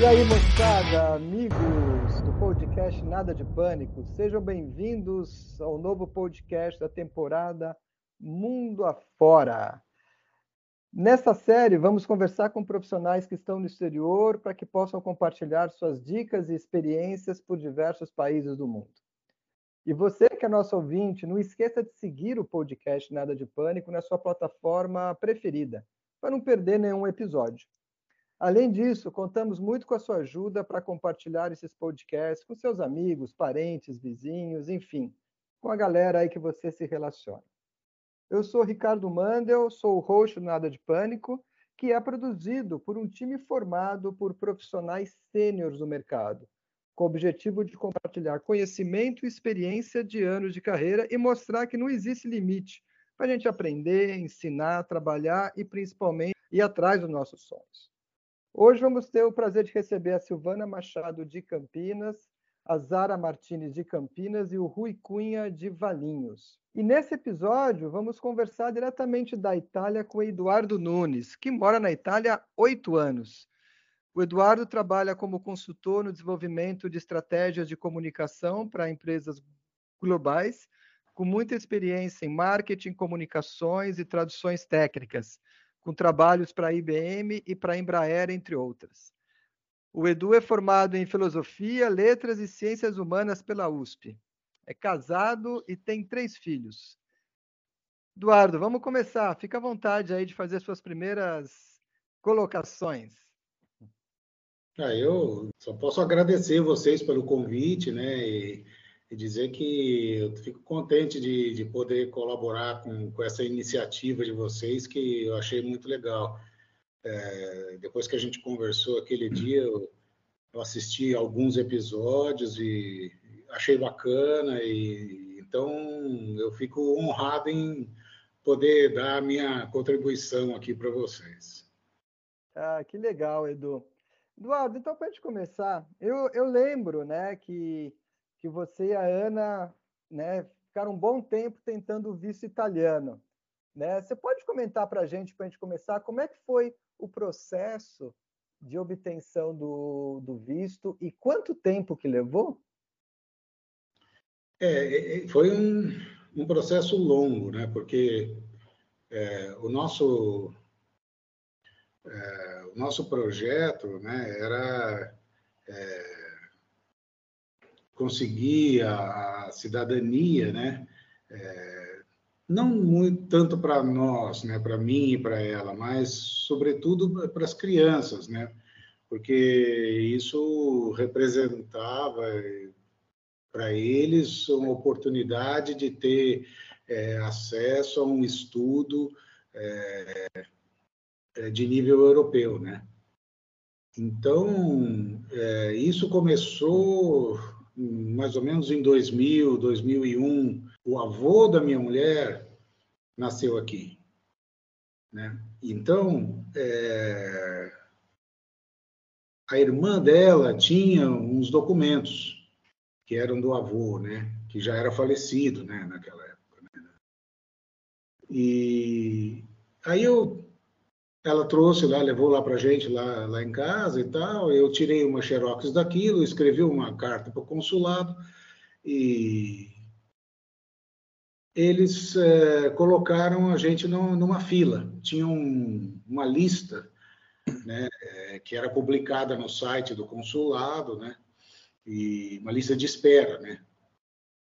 E aí, moçada, amigos do podcast Nada de Pânico, sejam bem-vindos ao novo podcast da temporada Mundo Afora. Nessa série, vamos conversar com profissionais que estão no exterior para que possam compartilhar suas dicas e experiências por diversos países do mundo. E você que é nosso ouvinte, não esqueça de seguir o podcast Nada de Pânico na sua plataforma preferida, para não perder nenhum episódio. Além disso, contamos muito com a sua ajuda para compartilhar esses podcasts com seus amigos, parentes, vizinhos, enfim, com a galera aí que você se relaciona. Eu sou Ricardo Mandel, sou o host do Nada de Pânico, que é produzido por um time formado por profissionais sêniores do mercado, com o objetivo de compartilhar conhecimento e experiência de anos de carreira e mostrar que não existe limite para a gente aprender, ensinar, trabalhar e principalmente ir atrás dos nossos sonhos. Hoje vamos ter o prazer de receber a Silvana Machado de Campinas, a Zara Martinez de Campinas e o Rui Cunha de Valinhos. E nesse episódio vamos conversar diretamente da Itália com o Eduardo Nunes, que mora na Itália há oito anos. O Eduardo trabalha como consultor no desenvolvimento de estratégias de comunicação para empresas globais, com muita experiência em marketing, comunicações e traduções técnicas com trabalhos para a IBM e para a Embraer, entre outras. O Edu é formado em Filosofia, Letras e Ciências Humanas pela USP. É casado e tem três filhos. Eduardo, vamos começar. Fica à vontade aí de fazer suas primeiras colocações. Ah, eu só posso agradecer vocês pelo convite, né? E e dizer que eu fico contente de, de poder colaborar com, com essa iniciativa de vocês, que eu achei muito legal. É, depois que a gente conversou aquele dia, eu, eu, assisti alguns episódios e achei bacana, e então eu fico honrado em poder dar a minha contribuição aqui para vocês. Ah, que legal, Edu. Eduardo, então para a gente começar, eu, eu lembro né, que que você e a Ana né, ficaram um bom tempo tentando o visto italiano. Né? Você pode comentar para a gente, para a gente começar, como é que foi o processo de obtenção do, do visto e quanto tempo que levou? É, é, é foi um, um processo longo, né? Porque é, o nosso é, o nosso projeto, né, era é, conseguir a cidadania, né? É, não muito tanto para nós, né? Para mim e para ela, mas sobretudo para as crianças, né? Porque isso representava para eles uma oportunidade de ter é, acesso a um estudo é, é de nível europeu, né? Então, é, isso começou mais ou menos em 2000, 2001, o avô da minha mulher nasceu aqui. Né? Então, é... a irmã dela tinha uns documentos que eram do avô, né? que já era falecido né? naquela época. Né? E aí eu ela trouxe lá, levou lá para gente lá, lá em casa e tal. Eu tirei uma xerox daquilo, escrevi uma carta para o consulado e eles é, colocaram a gente numa fila. Tinha um, uma lista, né, é, que era publicada no site do consulado, né, e uma lista de espera, né.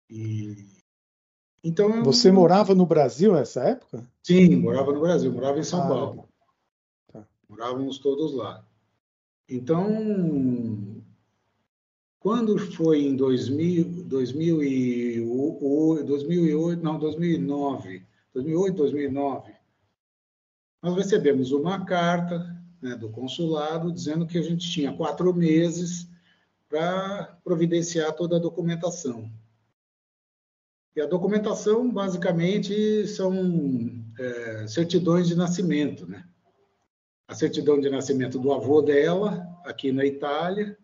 E então você morava no Brasil nessa época? Sim, morava no Brasil, morava em São ah, Paulo. Morávamos todos lá. Então, quando foi em 2000, 2008, 2008, não, 2009, 2008, 2009, nós recebemos uma carta né, do consulado dizendo que a gente tinha quatro meses para providenciar toda a documentação. E a documentação, basicamente, são é, certidões de nascimento, né? A certidão de nascimento do avô dela, aqui na Itália,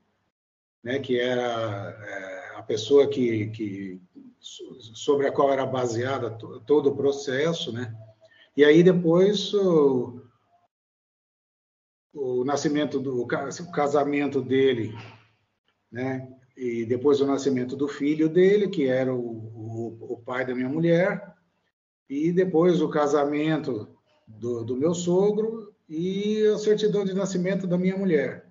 né, que era é, a pessoa que, que, sobre a qual era baseada todo o processo, né? E aí depois o, o nascimento do o casamento dele, né? E depois o nascimento do filho dele, que era o, o, o pai da minha mulher, e depois o casamento do, do, meu sogro e a certidão de nascimento da minha mulher.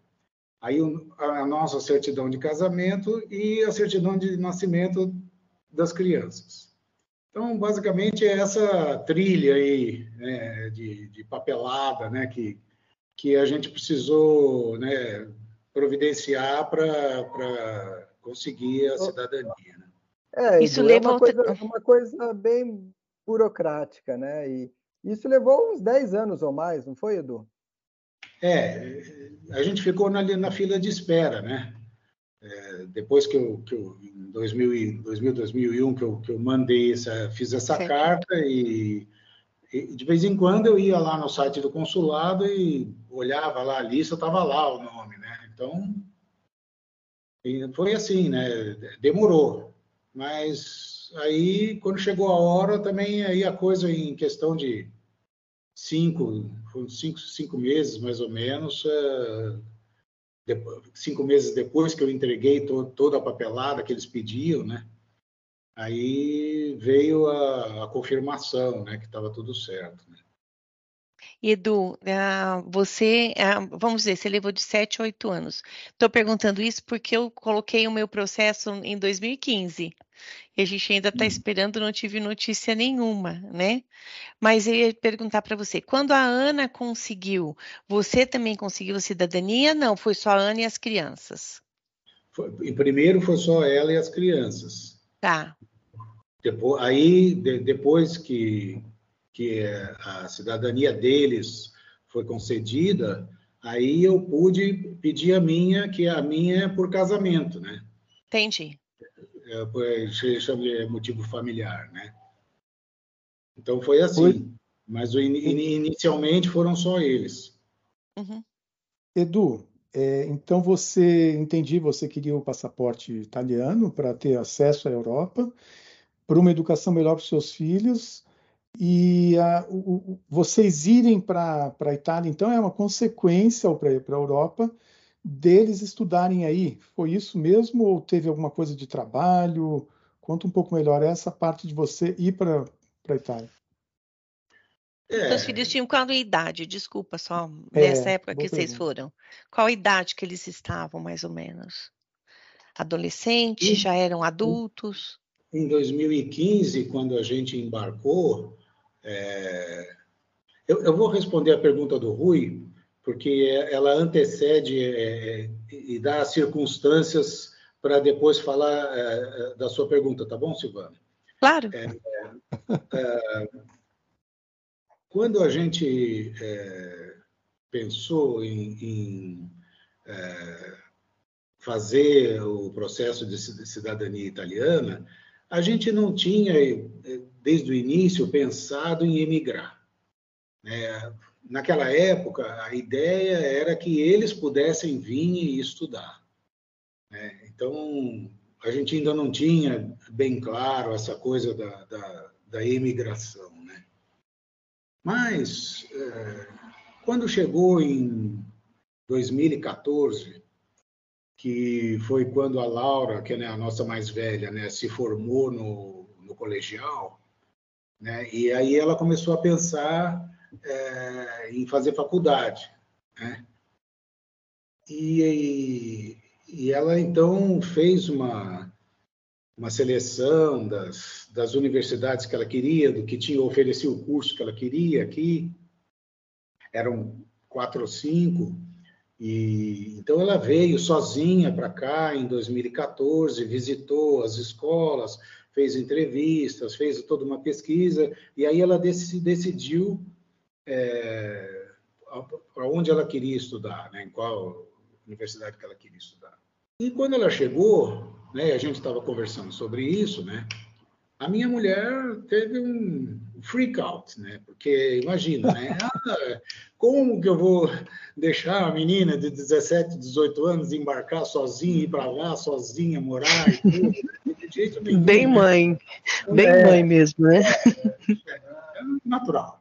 Aí a nossa certidão de casamento e a certidão de nascimento das crianças. Então, basicamente, é essa trilha aí né, de, de, papelada né, que, que a gente precisou né, providenciar para conseguir a cidadania. Né? É, isso leva é uma, coisa, uma coisa bem burocrática, né? E isso levou uns 10 anos ou mais, não foi, Edu? É, a gente ficou na, na fila de espera, né? É, depois que eu, que eu em 2000, 2000 2001 que eu, que eu mandei essa, fiz essa certo. carta e, e, de vez em quando eu ia lá no site do consulado e olhava lá a lista, estava lá o nome, né? Então foi assim, né? Demorou, mas aí quando chegou a hora também aí a coisa em questão de cinco, cinco, cinco meses mais ou menos, é, cinco meses depois que eu entreguei to, toda a papelada que eles pediam, né? Aí veio a, a confirmação, né, que estava tudo certo. Né? Edu, ah, você, ah, vamos dizer, você levou de 7 a 8 anos. Estou perguntando isso porque eu coloquei o meu processo em 2015 e a gente ainda está hum. esperando, não tive notícia nenhuma, né? Mas eu ia perguntar para você, quando a Ana conseguiu, você também conseguiu cidadania? Não, foi só a Ana e as crianças. Foi, primeiro foi só ela e as crianças. Tá. Depois, aí, de, depois que, que a cidadania deles foi concedida, aí eu pude pedir a minha, que a minha é por casamento, né? Entendi é, chama de motivo familiar, né? Então foi assim. Foi. Mas inicialmente foram só eles. Uhum. Edu, é, então você entendi, você queria o passaporte italiano para ter acesso à Europa, para uma educação melhor para os seus filhos e a, o, vocês irem para a Itália, então é uma consequência para a Europa deles estudarem aí. Foi isso mesmo ou teve alguma coisa de trabalho? Conta um pouco melhor essa parte de você ir para a Itália. É. Seus filhos tinham qual idade? Desculpa, só é, nessa época que vocês foram. Qual idade que eles estavam, mais ou menos? Adolescentes? Já eram adultos? Em 2015, quando a gente embarcou, é... eu, eu, vou responder a pergunta do Rui, porque ela antecede é, é, e dá as circunstâncias para depois falar é, é, da sua pergunta, tá bom, Silvana? Claro. É, é quando a gente pensou em, em fazer o processo de cidadania italiana, a gente não tinha, desde o início, pensado em emigrar. É, naquela época, a ideia era que eles pudessem vir e estudar. Né? Então, a gente ainda não tinha bem claro essa coisa da, da, da imigração. Né? Mas, é, quando chegou em 2014, que foi quando a Laura, que é a nossa mais velha, né, se formou no, no colegial, né, e aí ela começou a pensar é, em fazer faculdade. Né? E, e ela então fez uma, uma seleção das, das universidades que ela queria, do que tinha oferecido o curso que ela queria aqui. Eram quatro ou cinco. E então ela veio sozinha para cá em 2014, visitou as escolas, fez entrevistas, fez toda uma pesquisa e aí ela decidiu é, para onde ela queria estudar, né, em qual universidade que ela queria estudar. E quando ela chegou, né, a gente estava conversando sobre isso, né, a minha mulher teve um freak out, né? Porque imagina, né? Ah, como que eu vou deixar a menina de 17, 18 anos embarcar sozinha, ir para lá sozinha, morar e tudo? Né? De jeito nenhum, bem né? mãe, bem é, mãe mesmo, né? É, é natural.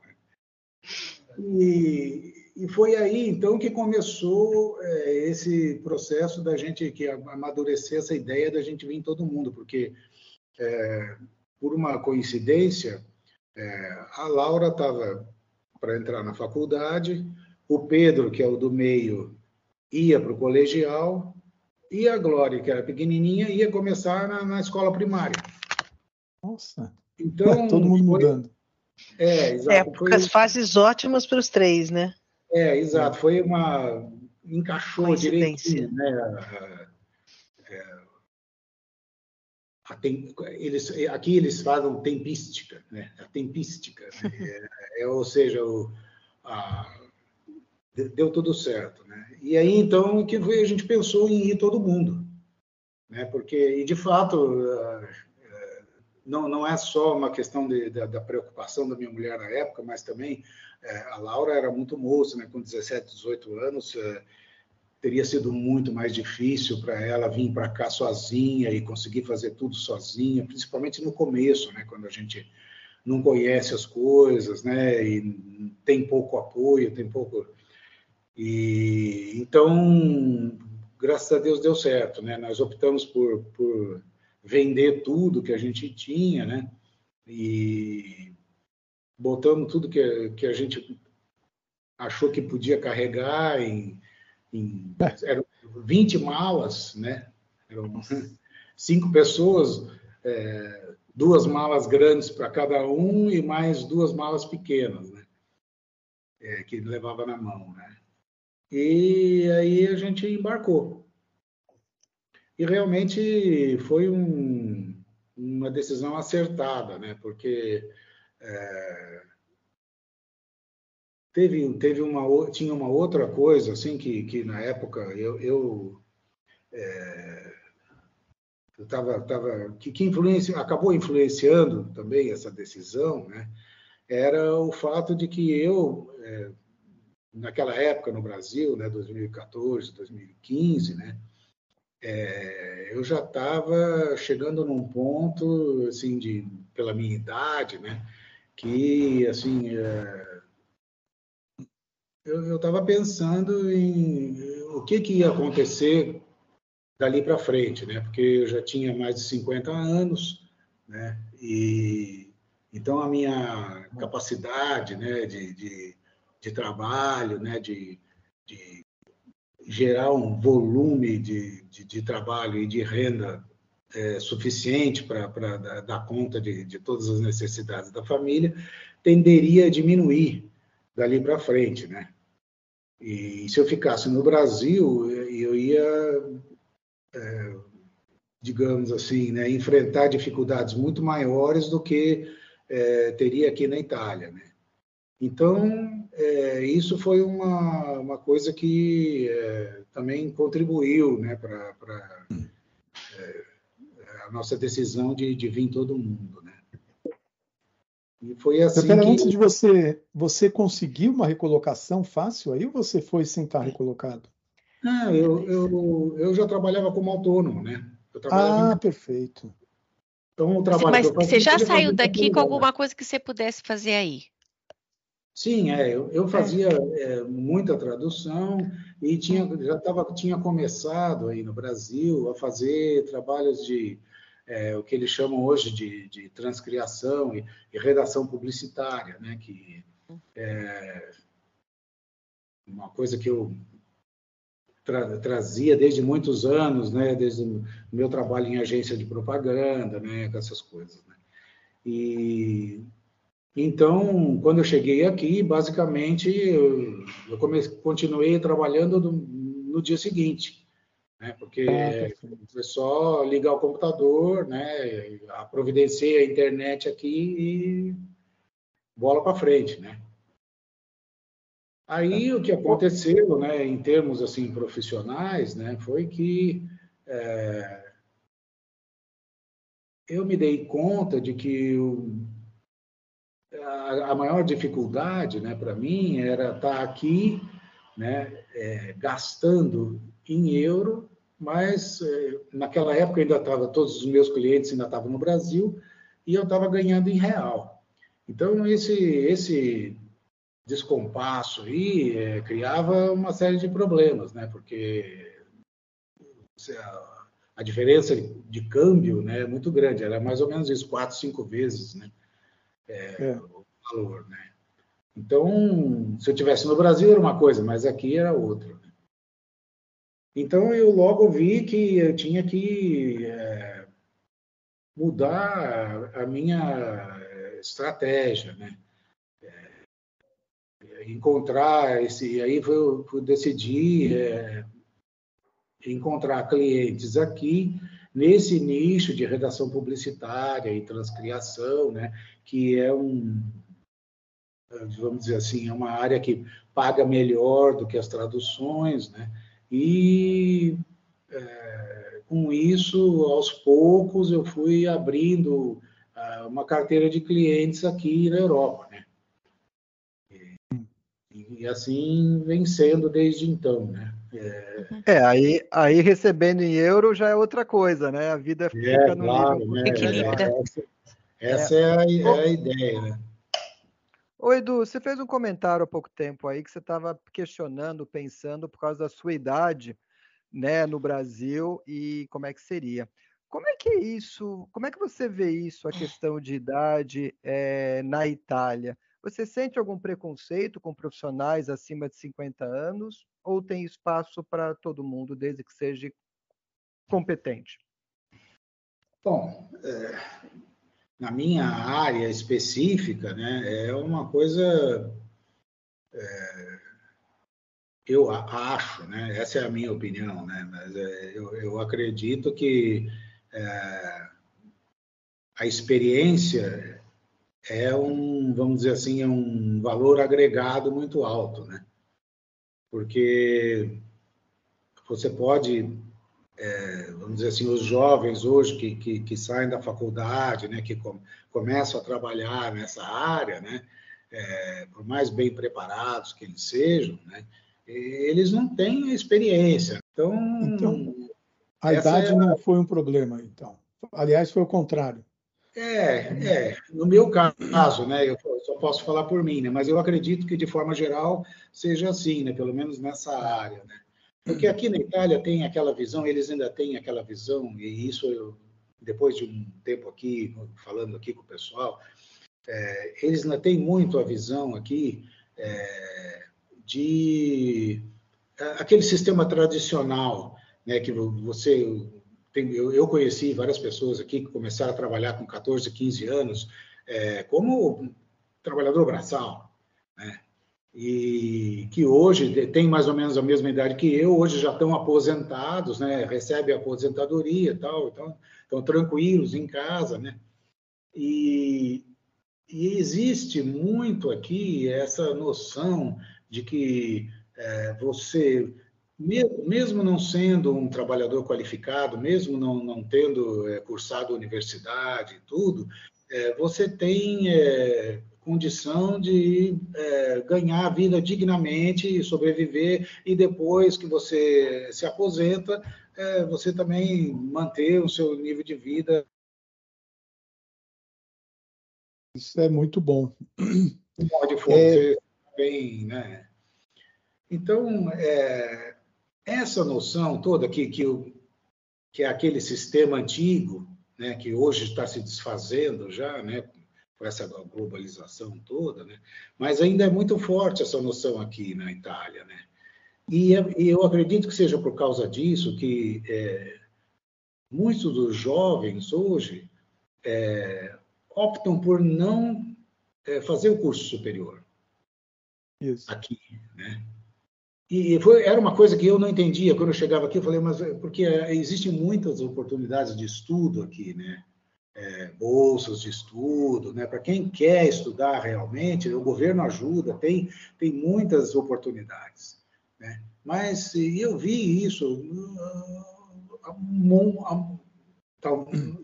E, e foi aí, então, que começou é, esse processo da gente que amadurecer essa ideia da gente vir em todo mundo, porque, é, por uma coincidência, é, a Laura estava para entrar na faculdade, o Pedro, que é o do meio, ia para o colegial, e a Glória, que era pequenininha, ia começar na, na escola primária. Nossa! Então, todo mundo foi... mudando. É, exato. Épocas, foi... fases ótimas para os três, né? É, exato. Foi uma. encaixou direitinho, né? É, tem... eles, aqui eles falam tempística, né? A tempística. Né? É, é, ou seja, o, a, deu tudo certo, né? E aí então que foi, a gente pensou em ir todo mundo, né? Porque e de fato não, não é só uma questão de, da, da, preocupação da minha mulher na época, mas também é, a Laura era muito moça, né? Com 17, 18 anos, teria sido muito mais difícil para ela vir para cá sozinha e conseguir fazer tudo sozinha, principalmente no começo, né? Quando a gente não conhece as coisas, né? E tem pouco apoio, tem pouco e então, graças a Deus deu certo, né? Nós optamos por, por vender tudo que a gente tinha, né? E botamos tudo que, que a gente achou que podia carregar em, em é. eram 20 malas, né? Eram cinco pessoas, é, duas malas grandes para cada um e mais duas malas pequenas, né? É, que levava na mão, né? E aí a gente embarcou. E realmente foi um, uma decisão acertada, né? Porque é, teve, teve uma, tinha uma outra coisa, assim, que, que na época eu, eu é, eu tava, que, que influencia, acabou influenciando também essa decisão, né? Era o fato de que eu é, naquela época no Brasil, né, 2014, 2015, né, é, eu já estava chegando num ponto, assim, de, pela minha idade, né, que, assim, é, eu estava pensando em o que, que ia acontecer dali para frente, né, porque eu já tinha mais de 50 anos, né, e então a minha capacidade, né, de, de de trabalho, né, de, de gerar um volume de, de, de, trabalho e de renda é, suficiente para dar, conta de, de todas as necessidades da família, tenderia a diminuir dali para frente, né? E se eu ficasse no Brasil, eu ia, é, digamos assim, né, enfrentar dificuldades muito maiores do que é, teria aqui na Itália, né? Então, é, isso foi uma, uma coisa que também contribuiu né, para é, a nossa decisão de, de vir todo mundo. Né? E foi assim Pera, que... Antes de você, você conseguiu uma recolocação fácil aí ou você foi sem estar recolocado? Não, eu, eu, eu já trabalhava como autônomo, né? ah, em... perfeito. Então, o trabalho Mas você já saiu daqui com alguma coisa que você pudesse fazer aí? Sim, é, eu, eu fazia é, muita tradução e tinha, já tava, tinha começado aí no Brasil a fazer trabalhos de é, o que eles chamam hoje de, de transcriação e, e, redação publicitária, né? que é uma coisa que eu tra trazia desde muitos anos, né? desde o meu trabalho em agência de propaganda, né? com essas coisas. Né? E então, quando eu cheguei aqui, basicamente, eu, eu continuei trabalhando no dia seguinte, né? porque é, foi só ligar o computador, né? providenciei a internet aqui e bola para frente, né? Aí o que aconteceu, né, em termos assim profissionais, né, foi que é, eu me dei conta de que a, a maior dificuldade né, para mim era estar aqui né, é, gastando em euro, mas é, naquela época ainda estava, todos os meus clientes ainda estavam no Brasil e eu estava ganhando em real. Então, esse, esse descompasso e é, criava uma série de problemas, né? Porque a, a, diferença de câmbio né, é muito grande, era mais ou menos isso, quatro, cinco vezes né, é, é. o valor, né? Então, se eu tivesse no Brasil era uma coisa, mas aqui era outra. Então, eu logo vi que eu tinha que é, mudar a minha estratégia, né? É, encontrar esse, aí eu, eu decidi é, encontrar clientes aqui nesse nicho de redação publicitária e transcriação, né? Que é um vamos dizer assim, é uma área que paga melhor do que as traduções, né? E é, com isso, aos poucos, eu fui abrindo uh, uma carteira de clientes aqui na Europa, né? E, e assim vem sendo desde então, né? É, é, aí, aí recebendo em euro já é outra coisa, né? A vida é, fica é, no claro, nível né? Essa, essa é, a, é a ideia, né? Ô Edu, você fez um comentário há pouco tempo aí que você estava questionando, pensando por causa da sua idade, né, no Brasil e como é que seria. Como é que é isso? Como é que você vê isso, a questão de idade é, na Itália? Você sente algum preconceito com profissionais acima de 50 anos ou tem espaço para todo mundo, desde que seja competente? Bom, é, na minha área específica, né, é uma coisa. É, eu acho, né, essa é a minha opinião, né, mas é, eu, eu, acredito que é, a experiência é um, vamos dizer assim, é um valor agregado muito alto, né? Porque você pode é, vamos dizer assim, os jovens hoje que, que, que saem da faculdade, né, que com, começam a trabalhar nessa área, né, é, por mais bem preparados que eles sejam, né, eles não têm experiência. Então, então a idade é... não foi um problema, então. Aliás, foi o contrário. É, é. No meu caso, né, eu só posso falar por mim, né, mas eu acredito que de forma geral seja assim, né, pelo menos nessa área, né. Porque aqui na Itália tem aquela visão, eles ainda têm aquela visão, e isso eu, depois de um tempo aqui, falando aqui com o pessoal, é, eles ainda têm muito a visão aqui é, de aquele sistema tradicional, né, que você tem, eu, eu, conheci várias pessoas aqui que começaram a trabalhar com 14, 15 anos é, como trabalhador braçal, né? E que hoje tem mais ou menos a mesma idade que eu, hoje já estão aposentados, né? Recebem aposentadoria e tal, então estão tranquilos em casa, né? E, e existe muito aqui essa noção de que é, você, mesmo não sendo um trabalhador qualificado, mesmo não, não tendo é, cursado universidade e tudo, é, você tem é, condição de é, ganhar a vida dignamente, sobreviver e depois que você se aposenta, é, você também manter o seu nível de vida. Isso é muito bom. Pode é... bem, né? Então, é, essa noção toda que, que, o, que é aquele sistema antigo, né, que hoje está se desfazendo já, né, com essa globalização toda, né? mas ainda é muito forte essa noção aqui na Itália. Né? E, e eu acredito que seja por causa disso que é, muitos dos jovens hoje é, optam por não é, fazer o curso superior Isso. aqui, né? E foi, era uma coisa que eu não entendia quando eu chegava aqui. Eu falei, mas é, porque é, existem muitas oportunidades de estudo aqui, né? É, bolsas de estudo, né? Para quem quer estudar realmente, o governo ajuda, tem, tem muitas oportunidades, né? Mas eu vi isso,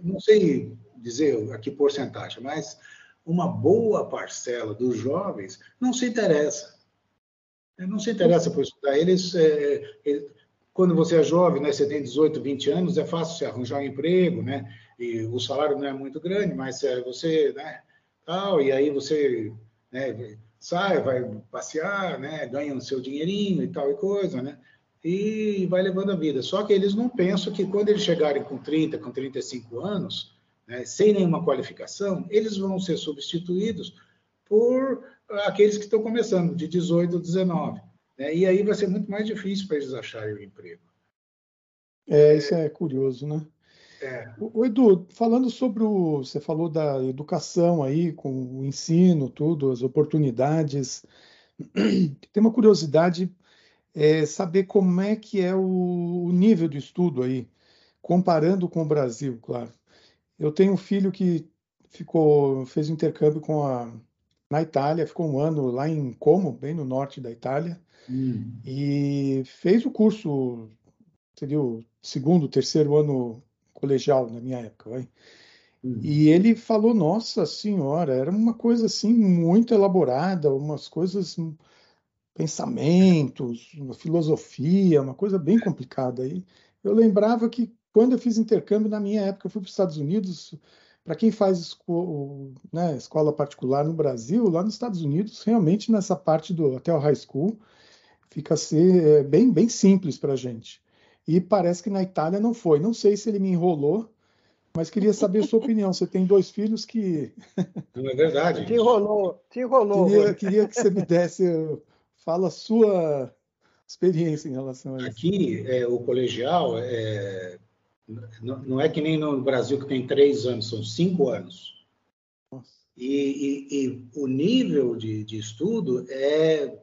não sei dizer aqui porcentagem, mas uma boa parcela dos jovens não se interessa. Não se interessa por estudar. Eles, é, é, quando você é jovem, né, você tem 18, 20 anos, é fácil você arranjar um emprego, né? E o salário não é muito grande, mas é, você, né, tal, e aí você, né, sai, vai passear, né? ganha o seu dinheirinho e tal e coisa, né? E vai levando a vida. Só que eles não pensam que quando eles chegarem com 30, com 35 anos, né, sem nenhuma qualificação, eles vão ser substituídos por aqueles que estão começando, de 18 a 19. Né? E aí vai ser muito mais difícil para eles acharem o emprego. É, isso é curioso, né? É. O Edu, falando sobre o. Você falou da educação aí, com o ensino, tudo, as oportunidades. Tem uma curiosidade é saber como é que é o, nível de estudo aí, comparando com o Brasil, claro. Eu tenho um filho que ficou, fez um intercâmbio com a, na Itália, ficou um ano lá em Como, bem no norte da Itália, hum. e fez o curso, seria o segundo, terceiro ano colegial na minha época, vai. Hum. E ele falou, nossa senhora, era uma coisa assim muito elaborada, umas coisas, pensamentos, uma filosofia, uma coisa bem complicada. aí. eu lembrava que quando eu fiz intercâmbio na minha época, eu fui para os Estados Unidos. Para quem faz esco né, escola particular no Brasil, lá nos Estados Unidos, realmente nessa parte do até o high school, fica a ser é, bem, bem simples para a gente. E parece que na Itália não foi. Não sei se ele me enrolou, mas queria saber a sua opinião. Você tem dois filhos que. Não é verdade. Te enrolou, te enrolou. Queria, queria que você me desse. Fala a sua experiência em relação a isso. Aqui, é, o colegial, é, não é que nem no Brasil que tem três anos, são cinco anos. E, e, e, o nível de, de estudo é,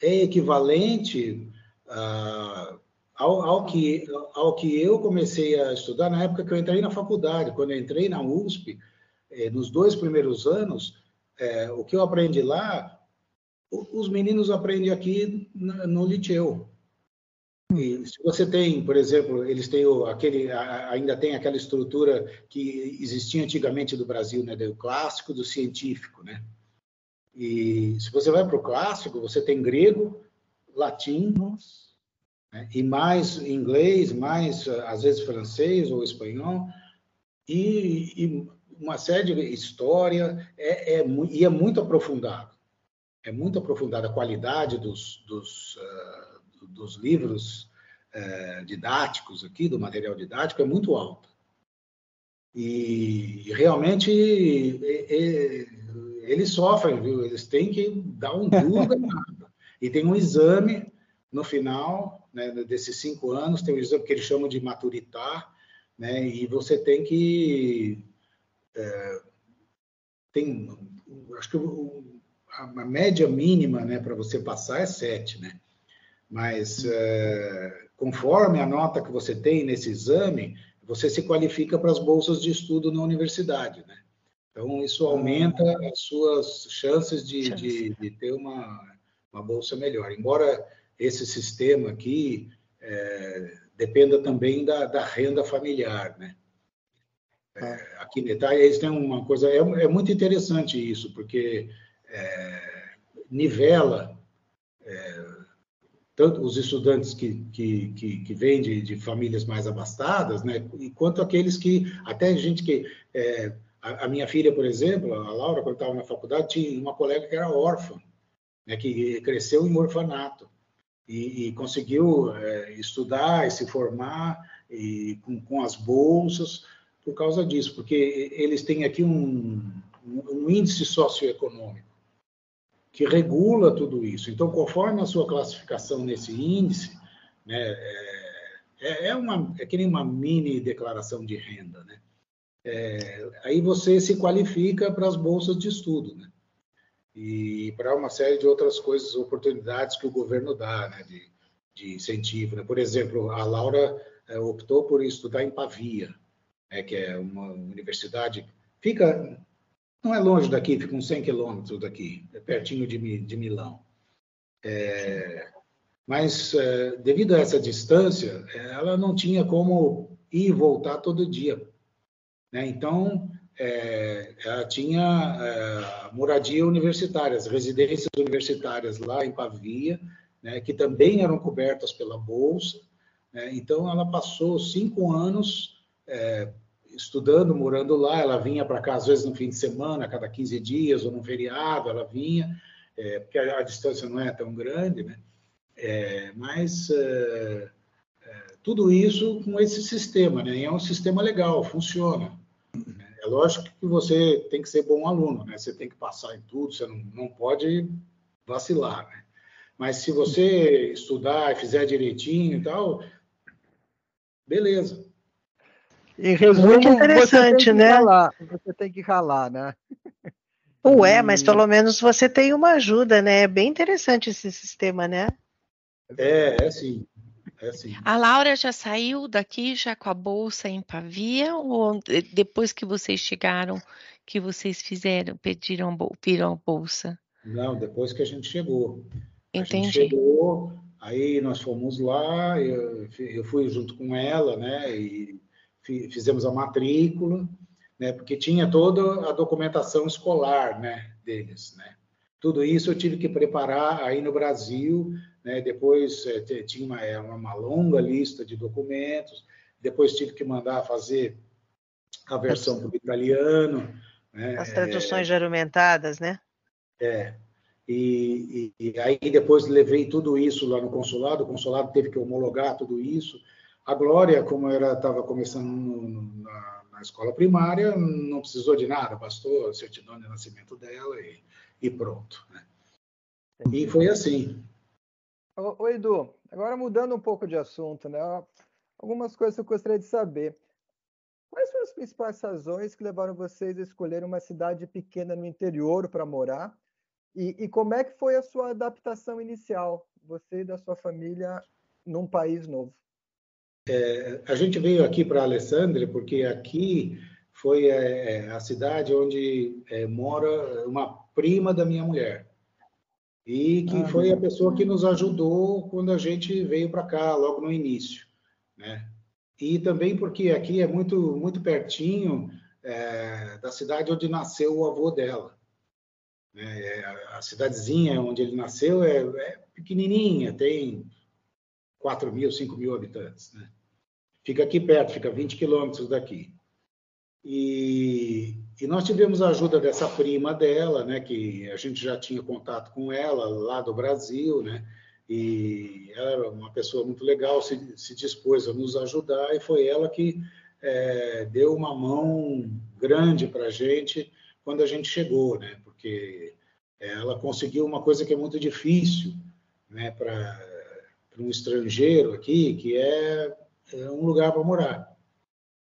é equivalente a ao, ao, que, ao que eu comecei a estudar na época que eu entrei na faculdade. Quando eu entrei na USP, eh, nos dois primeiros anos, eh, o que eu aprendi lá, os meninos aprendem aqui no Liceu. E se você tem, por exemplo, eles têm aquele, ainda tem aquela estrutura que existia antigamente do Brasil, né, do clássico, do científico, né? E se você vai para o clássico, você tem grego, latim, Nossa né? e mais inglês, mais às vezes francês ou espanhol, e, e uma série de história, é, é, e é muito aprofundado. É muito aprofundada a qualidade dos, dos, uh, dos livros uh, didáticos aqui, do material didático, é muito alta. E realmente eles sofrem, viu? Eles têm que dar um duro. E tem um exame no final né, desses cinco anos, tem o exame que eles chamam de maturitar, né, e você tem que. É, tem, acho que o, a, a, média mínima né, para você passar é sete, né? Mas é, conforme a nota que você tem nesse exame, você se qualifica para as bolsas de estudo na universidade, né? Então, isso aumenta as suas chances de, de, de ter uma, uma bolsa melhor. Embora esse sistema aqui é, dependa também da, da, renda familiar, né? É, aqui na Itália eles têm uma coisa é, é muito interessante isso porque é, nivela é, tanto os estudantes que que, que, que vêm de, de, famílias mais abastadas, né? Quanto aqueles que até gente que é, a, a, minha filha, por exemplo, a Laura, quando estava na faculdade, tinha uma colega que era órfã, né? Que cresceu em orfanato e, e conseguiu é, estudar e se formar e com, com, as bolsas por causa disso, porque eles têm aqui um, um índice socioeconômico que regula tudo isso. Então, conforme a sua classificação nesse índice, né, é, é, é uma, é que nem uma mini declaração de renda, né? É, aí você se qualifica para as bolsas de estudo, né? E para uma série de outras coisas, oportunidades que o governo dá, né, de, de incentivo. Né? Por exemplo, a Laura é, optou por estudar em Pavia, né, que é uma universidade, fica, não é longe daqui, fica uns 100 quilômetros daqui, é pertinho de, de Milão. É, mas, é, devido a essa distância, ela não tinha como ir e voltar todo dia. Né? Então, é, tinha é, moradia universitária, as residências universitárias lá em Pavia, né, que também eram cobertas pela bolsa. Né, então, ela passou cinco anos é, estudando, morando lá. Ela vinha para cá às vezes no fim de semana, a cada 15 dias ou no feriado, ela vinha. é, porque a, a, distância não é tão grande, né? É, mas é, é, tudo isso com esse sistema, né? E é um sistema legal, funciona. Lógico que você tem que ser bom aluno, né? Você tem que passar em tudo, você não, não pode vacilar, né? Mas se você estudar e fizer direitinho e tal, beleza. Em resumo, Muito interessante, você né? Ralar, você tem que ralar, né? Ué, mas pelo menos você tem uma ajuda, né? É bem interessante esse sistema, né? É, é sim. É sim. A Laura já saiu daqui já com a bolsa em Pavia ou depois que vocês chegaram que vocês fizeram, pediram, viram a bolsa? Não, depois que a gente chegou. Entendi. A gente chegou, aí nós fomos lá, eu, eu fui junto com ela, né? E fizemos a matrícula, né? Porque tinha toda a documentação escolar, né? Deles, né? Tudo isso eu tive que preparar aí no Brasil, né? Depois é, tinha uma, é, uma longa lista de documentos. Depois tive que mandar fazer a versão para o italiano. Né? As traduções é, jurumentadas, né? É. E, e, e, aí depois levei tudo isso lá no consulado. O consulado teve que homologar tudo isso. A Glória, como ela estava começando no, na, na, escola primária, não precisou de nada, bastou a certidão de nascimento dela e, e pronto. Né? E foi assim. Oi, Edu, agora mudando um pouco de assunto, né? Algumas coisas que eu gostaria de saber. Quais foram as principais razões que levaram vocês a escolher uma cidade pequena no interior para morar? E, e, como é que foi a sua adaptação inicial, você e da sua família, num país novo? É, a gente veio aqui para Alessandria porque aqui foi é, a cidade onde é, mora uma prima da minha mulher e que ah, foi a pessoa que nos ajudou quando a gente veio para cá, logo no início, né? E também porque aqui é muito muito pertinho é, da cidade onde nasceu o avô dela. Né? É, a cidadezinha onde ele nasceu é, é pequenininha, tem 4 mil, 5 mil habitantes, né? Fica aqui perto, fica 20 quilômetros daqui. E, e, nós tivemos a ajuda dessa prima dela, né, que a gente já tinha contato com ela lá do Brasil, né, e ela era uma pessoa muito legal, se, se dispôs a nos ajudar e foi ela que é, deu uma mão grande para a gente quando a gente chegou, né, porque ela conseguiu uma coisa que é muito difícil, né, para um estrangeiro aqui, que é, é um lugar para morar.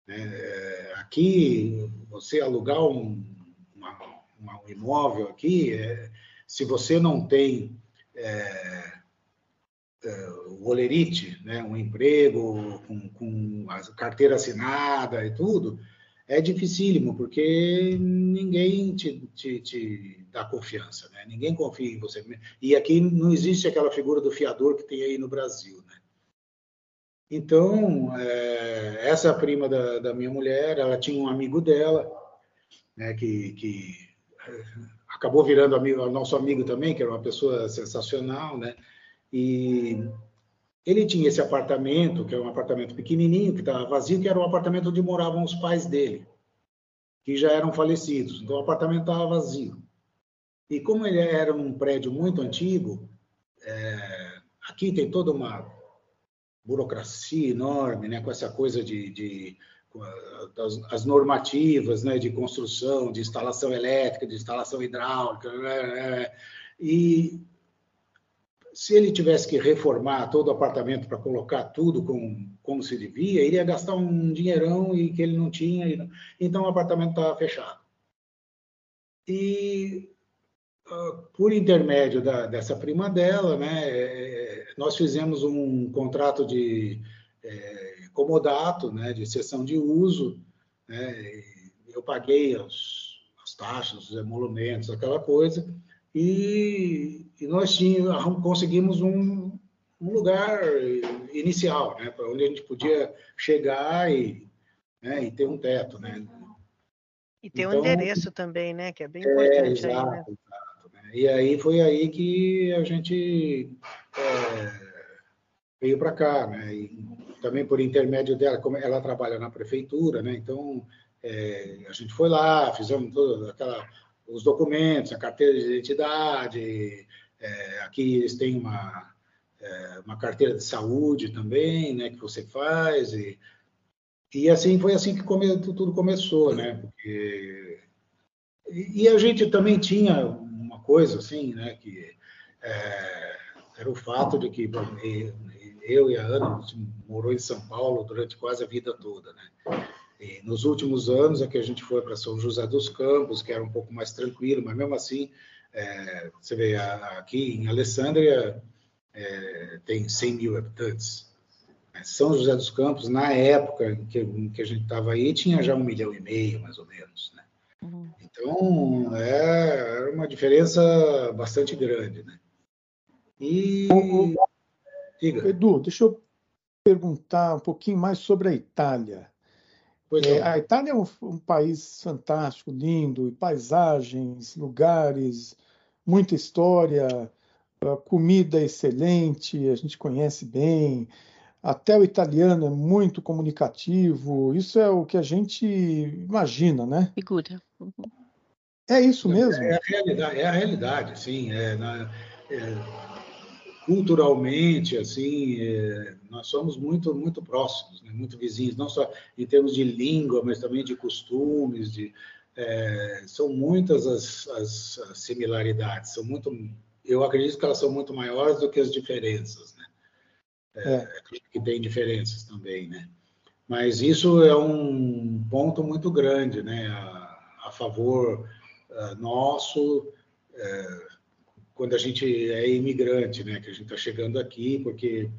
Né? Aqui, você alugar um, uma, uma, um imóvel aqui, é, se você não tem é, é, o olerite, né, um emprego com, com a carteira assinada e tudo, é dificílimo, porque ninguém te, te, te, dá confiança, né? Ninguém confia em você. E aqui não existe aquela figura do fiador que tem aí no Brasil, né? Então, é, essa prima da, da, minha mulher, ela tinha um amigo dela, né, que, que é, acabou virando amigo, nosso amigo também, que era uma pessoa sensacional, né? E ele tinha esse apartamento, que é um apartamento pequenininho, que estava vazio, que era um apartamento onde moravam os pais dele, que já eram falecidos. Então, o apartamento estava vazio. E como ele era num prédio muito antigo, é, aqui tem toda uma burocracia enorme, né, com essa coisa de, de as, as, normativas, né, de construção, de instalação elétrica, de instalação hidráulica, né, né e se ele tivesse que reformar todo o apartamento para colocar tudo com, como se devia, iria gastar um dinheirão e que ele não tinha, então o apartamento estava fechado. E ah, por intermédio da, dessa prima dela, né, é, nós fizemos um contrato de é, comodato, né, de cessão de uso. Né, eu paguei as, as taxas, os emolumentos, aquela coisa, e, e nós tínhamos, conseguimos um, um lugar inicial, né, para onde a gente podia chegar e, né, e ter um teto, né. E ter então, um endereço também, né, que é bem importante. É, exato, aí, né? E aí foi aí que a gente é, veio para cá, né, e também por intermédio dela, como ela trabalha na prefeitura, né, então é, a gente foi lá, fizemos toda aquela os documentos, a carteira de identidade, é, aqui eles têm uma, é, uma carteira de saúde também, né, que você faz, e, e assim foi assim que come, tudo começou, né, porque, e, a gente também tinha coisa assim, né, que é, era o fato de que eu e a Ana morou em São Paulo durante quase a vida toda, né, e nos últimos anos é que a gente foi para São José dos Campos, que era um pouco mais tranquilo, mas mesmo assim, é, você vê aqui em Alessandria é, tem 100 mil habitantes. São José dos Campos, na época em que, em que a gente estava aí, tinha já um milhão e meio, mais ou menos. Né? Uhum. Então, é, era uma diferença bastante grande. Né? E. Diga. Edu, deixa eu perguntar um pouquinho mais sobre a Itália. É, a Itália é um, um, país fantástico, lindo, paisagens, lugares, muita história, comida excelente, a gente conhece bem. Até o italiano é muito comunicativo. Isso é o que a gente imagina, né? Figura. Uhum. É isso mesmo? É, é, a realidade, é a realidade, sim. É, na, é, culturalmente, assim, é, nós somos muito, muito próximos, né? muito vizinhos, não só em termos de língua, mas também de costumes, de, é, são muitas as, as, as, similaridades, são muito, eu acredito que elas são muito maiores do que as diferenças, né? É, é. que tem diferenças também, né? Mas isso é um ponto muito grande, né? A, a favor a, nosso, é, quando a gente é imigrante, né? Que a gente está chegando aqui, porque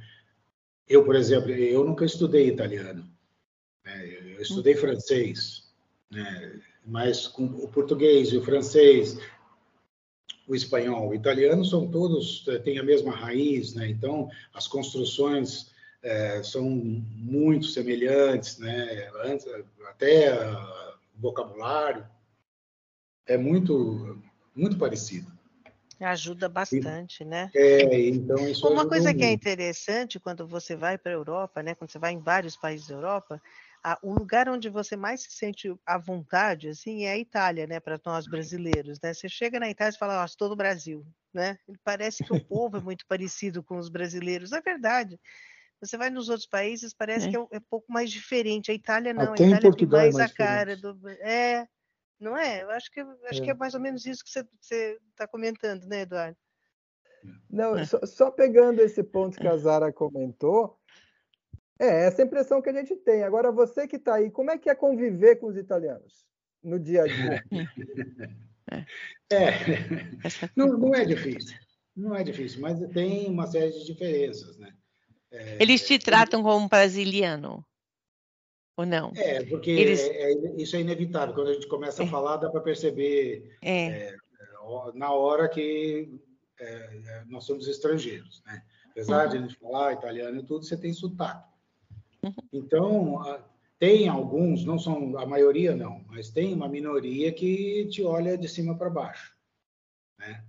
eu, por exemplo, eu nunca estudei italiano, né? eu estudei francês, né? mas com o português e o francês, o espanhol, o italiano são todos eh, têm a mesma raiz, né? Então as construções é, são muito semelhantes, né? Até o vocabulário é muito muito parecido. Ajuda bastante, né? É, então isso Uma coisa que é interessante quando você vai para a Europa, né? Quando você vai em vários países da Europa, a, o lugar onde você mais se sente à vontade, assim, é a Itália, né? Para nós brasileiros, né? Você chega na Itália e fala, ó, estou no Brasil, né? Parece que o povo é muito parecido com os brasileiros, é verdade. Você vai nos outros países, parece é. que é, é um pouco mais diferente. A Itália não, Até a Itália tem mais, é mais a cara do. É, não é? Eu acho que, acho é. que é mais ou menos isso que você está comentando, né, Eduardo? Não, é. só, só, pegando esse ponto que a Zara comentou, é essa impressão que a gente tem. Agora, você que está aí, como é que é conviver com os italianos no dia a dia? É, não, não é difícil, não é difícil, mas tem uma série de diferenças, né? É, Eles te tratam como um brasiliano? Ou não? É, porque Eles... é, é, isso é inevitável. Quando a gente começa a é. falar, dá para perceber é. é. na hora que nós somos estrangeiros, né? Apesar uhum. de a gente falar italiano e tudo, você tem sotaque. Uhum. Então, tem alguns, não são a maioria não, mas tem uma minoria que te olha de cima para baixo, né?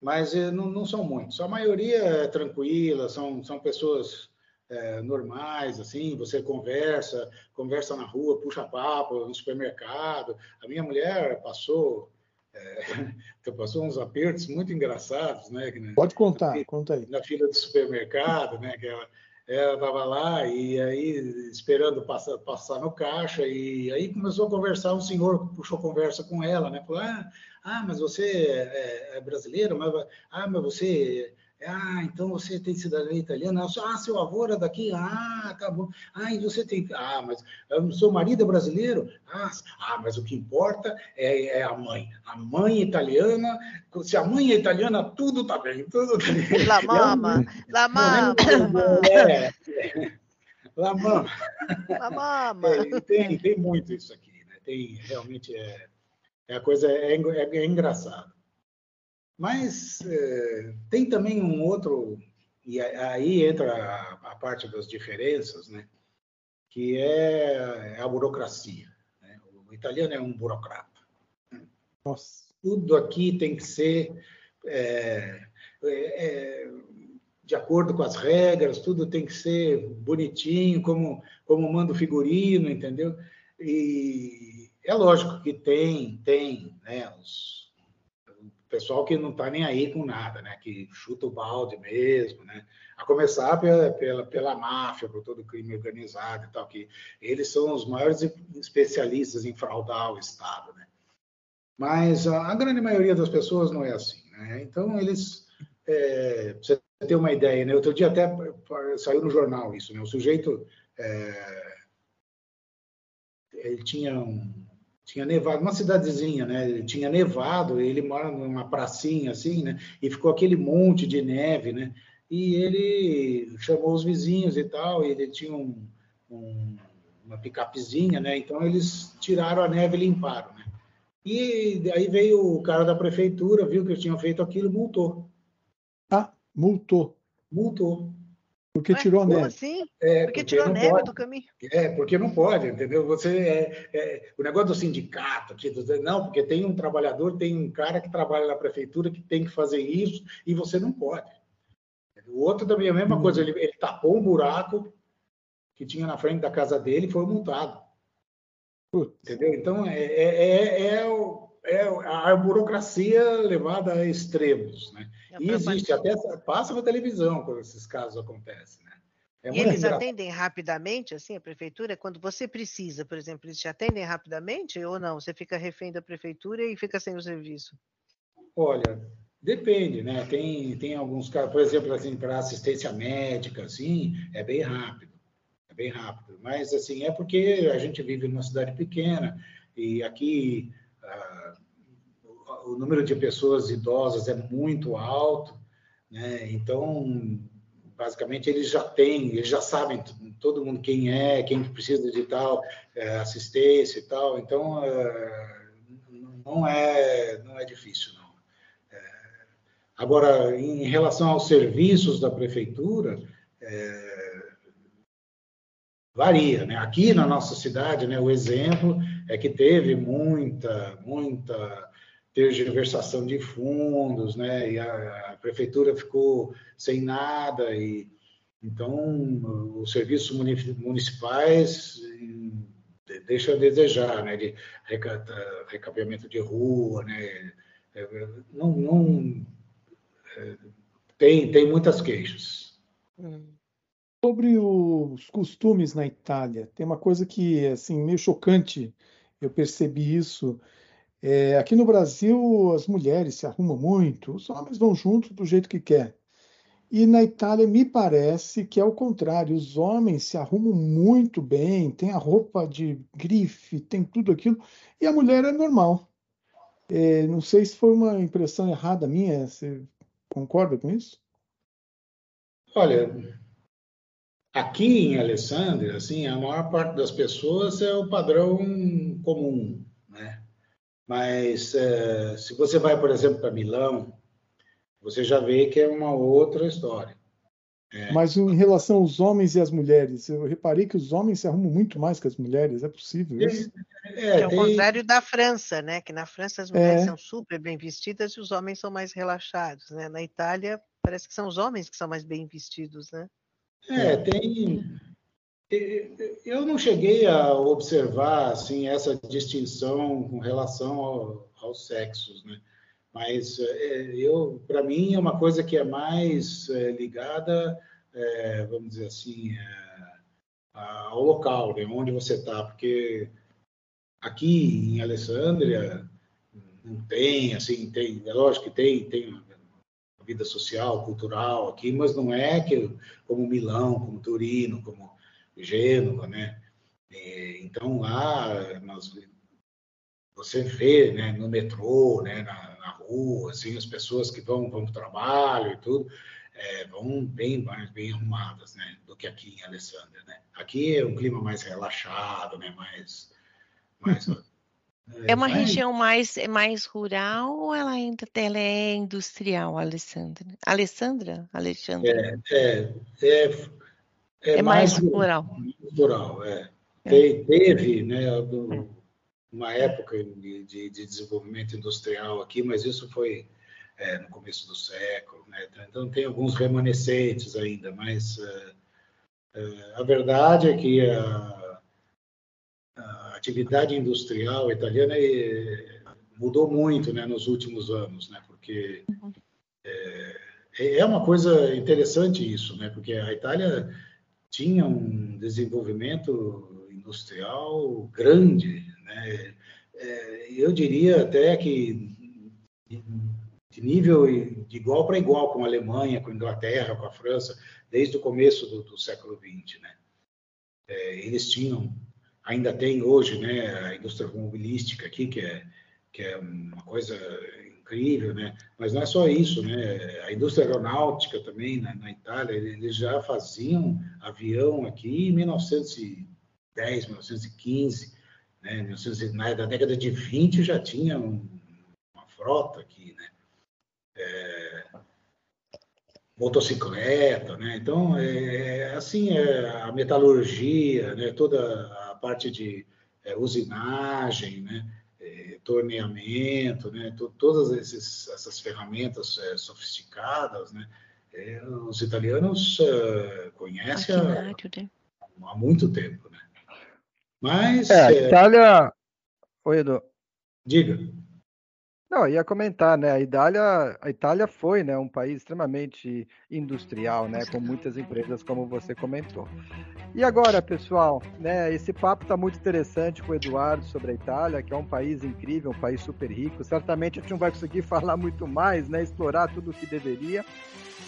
Mas não, não, são muitos. A maioria é tranquila, são, são pessoas é, normais, assim, você conversa, conversa na rua, puxa papo no supermercado. A minha mulher passou é, passou uns apertos muito engraçados, né? Pode contar, na, conta aí. Na fila do supermercado, né? Que ela estava lá e aí esperando passar, passar no caixa e aí começou a conversar, um senhor puxou conversa com ela, né? Falou, ah, ah mas você é, é brasileiro, mas, ah, mas você ah, então você tem cidadania italiana? Ah, seu avô era daqui? Ah, tá bom. Ah, e você tem. Ah, mas seu marido é brasileiro? Ah, ah mas o que importa é, é, a mãe. A mãe italiana, se a mãe é italiana, tudo tá bem. Tudo tá bem. La mama, la mama. É, é. La mama. La mama. É, tem, tem muito isso aqui, né? Tem, realmente, é, é a coisa, é, é, é engraçado. Mas é, tem também um outro, e aí entra a, a, parte das diferenças, né? que é, é a burocracia. Né? O italiano é um burocrata. Nossa. Tudo aqui tem que ser é, é, de acordo com as regras, tudo tem que ser bonitinho, como, como manda o figurino, entendeu? E é lógico que tem, tem né, os, pessoal que não está nem aí com nada, né? Que chuta o balde mesmo, né? A começar pela, pela, pela máfia, por todo o crime organizado e tal, que eles são os maiores especialistas em fraudar o Estado, né? Mas a, a grande maioria das pessoas não é assim, né? Então, eles... É, você ter uma ideia, né? Outro dia até saiu no jornal isso, né? O sujeito... É, ele tinha um tinha nevado, uma cidadezinha, né? Tinha nevado, ele mora numa pracinha assim, né? E ficou aquele monte de neve, né? E ele chamou os vizinhos e tal, e ele tinha um, um, uma picapezinha, né? Então eles tiraram a neve e limparam, né? E aí veio o cara da prefeitura, viu que eles tinham feito aquilo, multou. Ah, multou. Multou. Porque Ué, tirou a neve. Assim? É, porque, porque tirou a neve pode. do caminho. É, porque não pode, entendeu? Você é, é, o negócio do sindicato, aqui, não, porque tem um trabalhador, tem um cara que trabalha na prefeitura que tem que fazer isso e você não pode. O outro também é a mesma hum. coisa, ele, ele tapou um buraco que tinha na frente da casa dele e foi multado. Putz. Entendeu? Então, é, é, é, é, a burocracia levada a extremos, né? E existe, até passa na televisão quando esses casos acontecem, né? É e eles engraçado. atendem rapidamente, assim, a prefeitura? Quando você precisa, por exemplo, eles te atendem rapidamente ou não? Você fica refém da prefeitura e fica sem o serviço? Olha, depende, né? Tem, tem alguns casos, por exemplo, assim, para assistência médica, assim, é bem rápido. É bem rápido. Mas, assim, é porque a gente vive numa cidade pequena e aqui... O número de pessoas idosas é muito alto, né? Então, basicamente, eles já têm, eles já sabem todo mundo quem é, quem precisa de tal é, assistência e tal. Então, é, não é não é difícil não. É, agora, em relação aos serviços da prefeitura, é, varia, né? Aqui na nossa cidade, né? O exemplo é que teve muita muita tergiversação de fundos, né? E a, a, prefeitura ficou sem nada e então os serviços municipais deixam a desejar, né? De recapeamento de rua, né? É, não, não é, tem tem muitas queixas. Sobre os costumes na Itália, tem uma coisa que assim meio chocante. Eu percebi isso é, aqui no Brasil, as mulheres se arrumam muito, os homens vão juntos do jeito que quer. E na Itália, me parece que é o contrário: os homens se arrumam muito bem, tem a roupa de grife, tem tudo aquilo, e a mulher é normal. É, não sei se foi uma impressão errada minha, você concorda com isso? Olha, aqui em Alessandria, assim, a maior parte das pessoas é o padrão comum? Mas é, se você vai, por exemplo, para Milão, você já vê que é uma outra história. É. Mas em relação aos homens e às mulheres, eu reparei que os homens se arrumam muito mais que as mulheres, é possível isso? É, é, é tem... o contrário da França, né? Que na França as mulheres é. são super bem vestidas e os homens são mais relaxados, né? Na Itália parece que são os homens que são mais bem vestidos, né? É, tem eu não cheguei a observar assim essa distinção com relação ao, aos sexos, né? Mas é, eu, para mim, é uma coisa que é mais é, ligada, é, vamos dizer assim, é, ao local, né? onde você está, porque aqui em Alessandria não tem, assim, tem, é lógico que tem, tem vida social, cultural aqui, mas não é que como Milão, como Turino, como Gênova, né? E, então lá nós, você vê, né, no metrô, né, na, na rua, assim, as pessoas que vão vão para o trabalho e tudo, é, vão bem mais bem arrumadas, né, do que aqui em Alessandria, né? Aqui é um clima mais relaxado, né, mais mais É uma região mais, mais rural ou ela ainda ela é industrial, Alessandra? Alessandra? Alexandra? É, é, é, é, é mais, mais rural. Rural, é. é. Teve, né, uma época de, de, de, desenvolvimento industrial aqui, mas isso foi é, no começo do século, né? Então tem alguns remanescentes ainda, mas é, é, a verdade é que a, a atividade industrial italiana é, mudou muito né, nos últimos anos, né, porque é, é uma coisa interessante isso, né, porque a Itália tinha um desenvolvimento industrial grande, né, é, eu diria até que de nível de igual para igual com a Alemanha, com a Inglaterra, com a França, desde o começo do, do século XX, né. É, eles tinham, ainda tem hoje, né, a indústria automobilística aqui, que é que é uma coisa incrível, né? Mas não é só isso, né? A indústria aeronáutica também na, na Itália, eles já faziam avião aqui em 1910, 1915, né? 1900, na década de 20 já tinha um, uma frota aqui, né? É, motocicleta, né? Então, é, é assim, é, a metalurgia, né? Toda a parte de é, usinagem, né? Torneamento, né? todas esses, essas ferramentas é, sofisticadas, né? É, os italianos uh, conhecem há, né? há, muito tempo, né? Mas é, a Itália, oi Edu. Diga. Não, ia comentar, né? A Itália, a Itália foi, né, um país extremamente industrial, né, com muitas empresas, como você comentou. E agora, pessoal, né, esse papo está muito interessante com o Eduardo sobre a Itália, que é um país incrível, um país super rico. Certamente a gente não vai conseguir falar muito mais, né, explorar tudo o que deveria.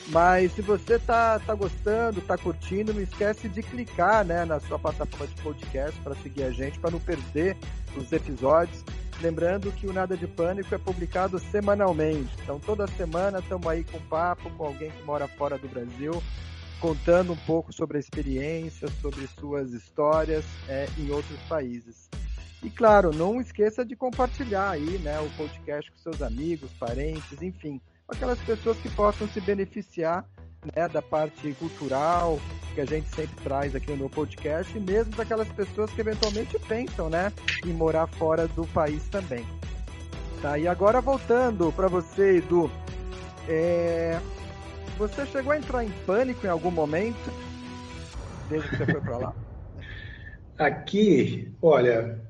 Mas se você tá, tá gostando, tá curtindo, não esquece de clicar, né, na sua plataforma de podcast para seguir a gente, para não perder os episódios. Lembrando que o Nada de Pânico é publicado semanalmente. Então, toda semana estamos aí com papo com alguém que mora fora do Brasil, contando um pouco sobre a experiência, sobre suas histórias é, em outros países. E claro, não esqueça de compartilhar aí, né, o podcast com seus amigos, parentes, enfim, aquelas pessoas que possam se beneficiar né, da parte cultural que a gente sempre traz aqui no podcast, e mesmo daquelas pessoas que eventualmente pensam né, em morar fora do país também. Tá, e agora voltando para você, Edu, é... você chegou a entrar em pânico em algum momento desde que você foi para lá? Aqui, olha,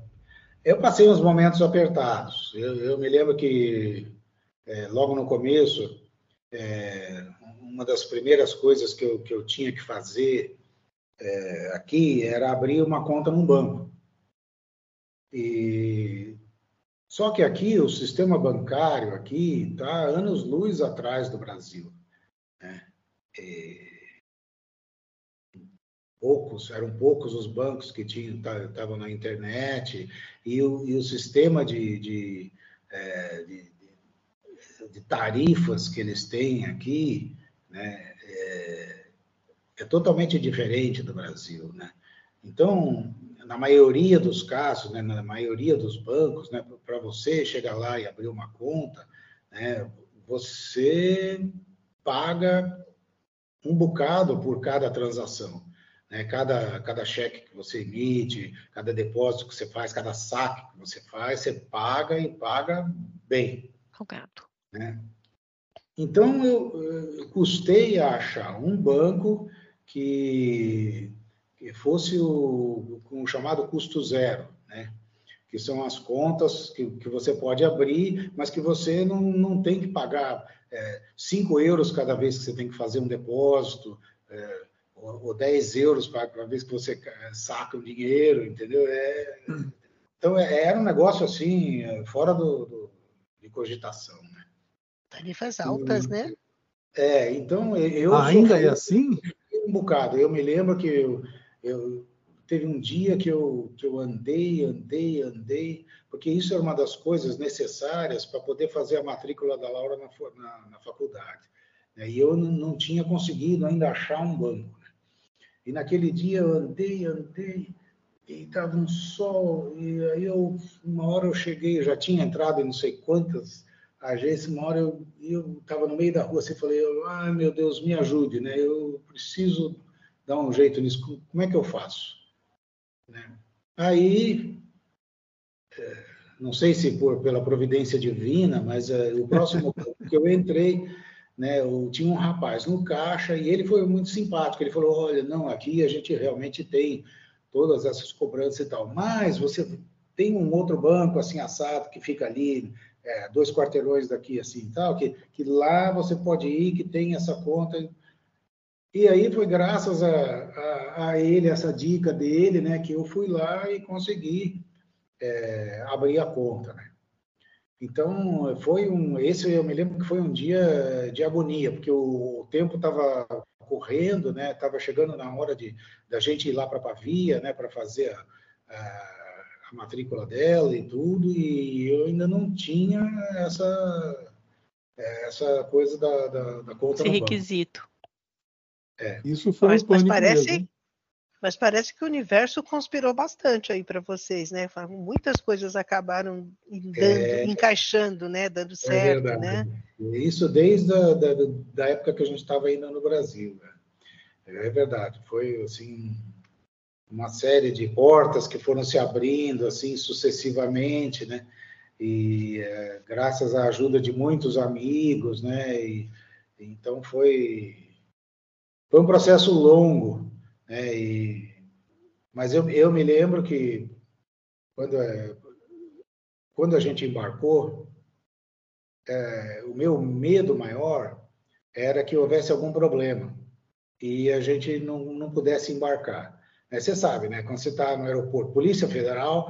eu passei uns momentos apertados. Eu, eu me lembro que é, logo no começo, é, uma das primeiras coisas que eu, que eu tinha que fazer é, aqui era abrir uma conta num banco. E só que aqui o sistema bancário aqui está anos luz atrás do Brasil. Poucos, eram poucos os bancos que tinham estavam na internet e o, e o sistema de, de, é, de, de, tarifas que eles têm aqui né, é, é totalmente diferente do Brasil, né? Então, na maioria dos casos, né, na maioria dos bancos, né, para você chegar lá e abrir uma conta, né, você paga um bocado por cada transação. Né, cada, cada cheque que você emite, cada depósito que você faz, cada saque que você faz, você paga e paga bem. Né? Então, eu, custei a achar um banco que, que fosse o, com o chamado custo zero, né? Que são as contas que, que você pode abrir, mas que você não, não tem que pagar é, 5 euros cada vez que você tem que fazer um depósito, é, ou, ou 10 euros cada vez que você saca o dinheiro, entendeu? É, então, é, era um negócio assim, fora do, do de cogitação. Tarifas altas, né? É, então eu. Ainda é assim? Um bocado. Eu me lembro que eu, eu teve um dia que eu, que eu andei, andei, andei, porque isso era uma das coisas necessárias para poder fazer a matrícula da Laura na, na, na faculdade. Né? E eu não, tinha conseguido ainda achar um banco. Né? E naquele dia eu andei, andei, e estava um sol, e aí eu, uma hora eu cheguei, eu já tinha entrado em não sei quantas a agência, uma hora eu estava no meio da rua assim, falei, ai meu Deus, me ajude, né? Eu preciso dar um jeito nisso, como é que eu faço? Né? Aí, é, não sei se por, pela providência divina, mas é, o próximo que eu entrei, né, eu tinha um rapaz no caixa e ele foi muito simpático, ele falou, olha, não, aqui a gente realmente tem todas essas cobranças e tal, mas você tem um outro banco assim assado que fica ali é, dois quarteirões daqui, assim, tal, que, que lá você pode ir, que tem essa conta. E aí foi graças a, a, a ele, essa dica dele, né, que eu fui lá e consegui é, abrir a conta, né. Então, foi um, esse eu me lembro que foi um dia de agonia, porque o, o tempo estava correndo, né? Estava chegando na hora de da gente ir lá para Pavia, né? Para fazer a, a a matrícula dela e tudo, e eu ainda não tinha essa, essa coisa da, da, da conta Esse requisito. É. Isso foi mas, um mas parece, mesmo. mas parece que o universo conspirou bastante aí para vocês, né? Muitas coisas acabaram dando, é, encaixando, né? Dando é certo, é né? Isso desde a da, da época que a gente estava ainda no Brasil. Né? É verdade, foi assim uma série de portas que foram se abrindo assim sucessivamente, né? E é, graças à ajuda de muitos amigos, né? E, então foi foi um processo longo, né? E, mas eu, eu me lembro que quando é, quando a gente embarcou, é, o meu medo maior era que houvesse algum problema e a gente não, não pudesse embarcar. Né? Você sabe, né? Quando você está no aeroporto, Polícia Federal,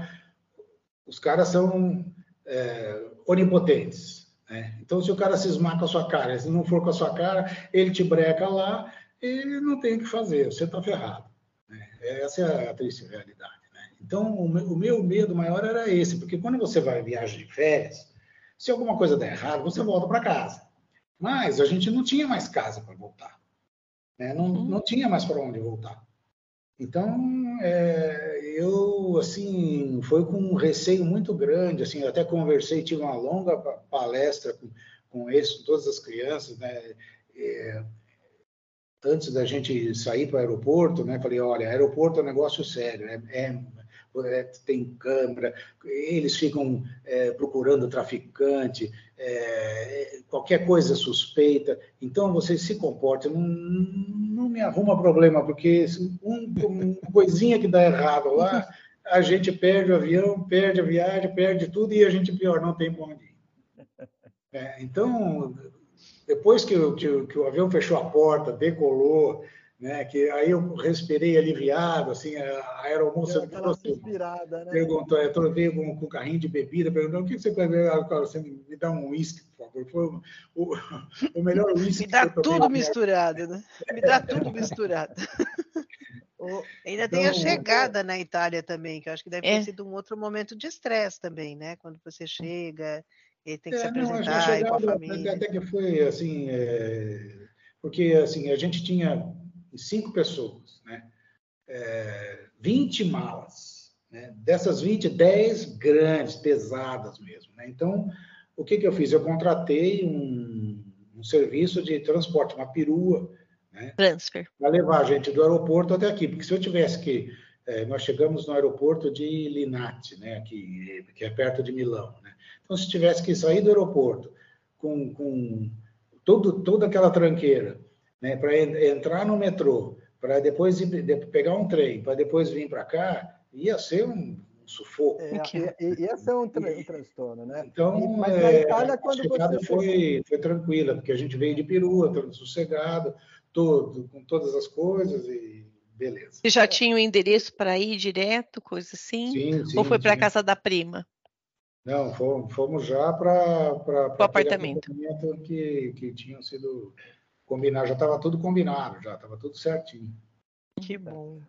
os caras são é, onipotentes. Né? Então, se o cara cismar com a sua cara, se não for com a sua cara, ele te breca lá e não tem o que fazer, você está ferrado. Né? Essa é a triste realidade. Né? Então, o meu medo maior era esse, porque quando você vai viagem de férias, se alguma coisa der errado, você volta para casa. Mas a gente não tinha mais casa para voltar. Né? Não, uhum. não tinha mais para onde voltar. Então, é, eu, assim, foi com um receio muito grande, assim, até conversei, tive uma longa palestra com, com esse, com todas as crianças, né, é, antes da gente sair para o aeroporto, né, falei, olha, aeroporto é um negócio sério, é, é é, tem câmera, eles ficam é, procurando traficante, é, qualquer coisa suspeita. Então, vocês se comportem, não, não me arruma problema, porque um, uma coisinha que dá errado lá, a gente perde o avião, perde a viagem, perde tudo e a gente, pior, não tem bom dia. É, então, depois que, que, que o avião fechou a porta, decolou, né? Que aí eu respirei aliviado, assim, a aeromoça inspirada, né? perguntou, eu veio com, com carrinho de bebida, perguntou o que você quer ver? Você me dá um uísque, por favor. Foi o, o, o melhor uísque. Me dá tudo misturado, né? Me dá tudo misturado. Ainda então, tem a então, chegada na Itália também, que eu acho que deve ter é. sido um outro momento de estresse também, né? Quando você chega e tem que é, se apresentar não, com a família. Até que foi assim, é, porque assim a gente tinha cinco pessoas, né? É, 20 malas. Né? Dessas 20, 10 grandes, pesadas mesmo. Né? Então, o que, que eu fiz? Eu contratei um, um serviço de transporte, uma perua, né? Transfer. Para levar a gente do aeroporto até aqui. Porque se eu tivesse que. É, nós chegamos no aeroporto de Linate, né? Aqui, que é perto de Milão. Né? Então, se tivesse que sair do aeroporto com, com todo, toda aquela tranqueira né, para entrar no metrô, para depois ir, de, pegar um trem, para depois vir para cá, ia ser um, um sufoco. É, ia ser um, tra um transtorno, né? Então, e, mas na é, Itália, quando a chegada você foi, foi tranquila, porque a gente veio de perua, todo sossegado, todo, com todas as coisas e beleza. Você já tinha o um endereço para ir direto, coisa assim? Sim, sim. Ou foi para a casa da prima? Não, fomos, fomos já para o apartamento, apartamento que, que tinham sido combinar, já estava tudo combinado, já estava tudo certinho. Que bom.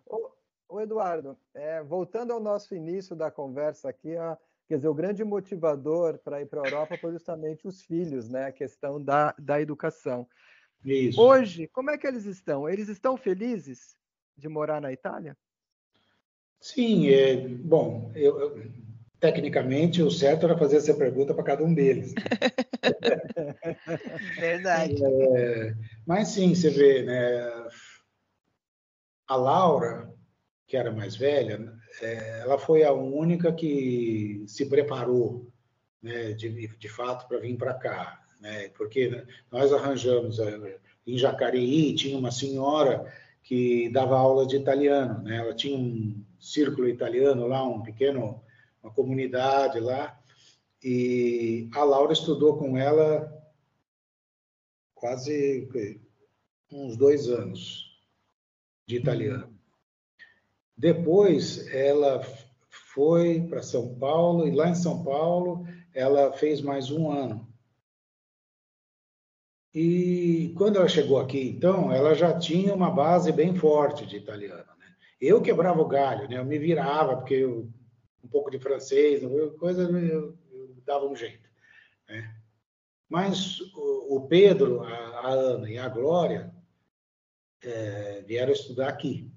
Ô, Eduardo, é, voltando ao nosso início da conversa aqui, a, quer dizer, o grande motivador para ir para a Europa foi justamente os filhos, né? A questão da, da educação. Isso. Hoje, como é que eles estão? Eles estão felizes de morar na Itália? Sim, é, bom, eu, eu, tecnicamente o certo era fazer essa pergunta para cada um deles. Verdade. É, mas sim, você vê, né? A Laura, que era mais velha, é, ela foi a única que se preparou, né, de, de fato, para vir para cá, né? Porque nós arranjamos é, em Jacareí tinha uma senhora que dava aula de italiano, né? Ela tinha um círculo italiano lá, um pequeno, uma comunidade lá, E a Laura estudou com ela quase uns dois anos de italiano. Depois ela foi para São Paulo e lá em São Paulo ela fez mais um ano. E quando ela chegou aqui, então, ela já tinha uma base bem forte de italiano. Né? Eu quebrava o galho, né? eu me virava, porque eu, um pouco de francês, coisa, eu, eu dava um jeito. Né? Mas o, o Pedro, a, a, Ana e a Glória é, vieram estudar aqui.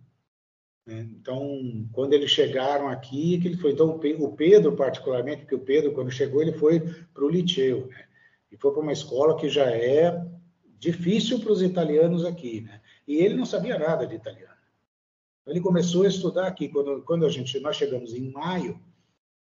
Né? Então, quando eles chegaram aqui, que ele foi então o Pedro particularmente, porque o Pedro quando chegou ele foi para o liceu, né? E foi para uma escola que já é difícil para os italianos aqui, né? E ele não sabia nada de italiano. Ele começou a estudar aqui quando, quando a gente nós chegamos em maio,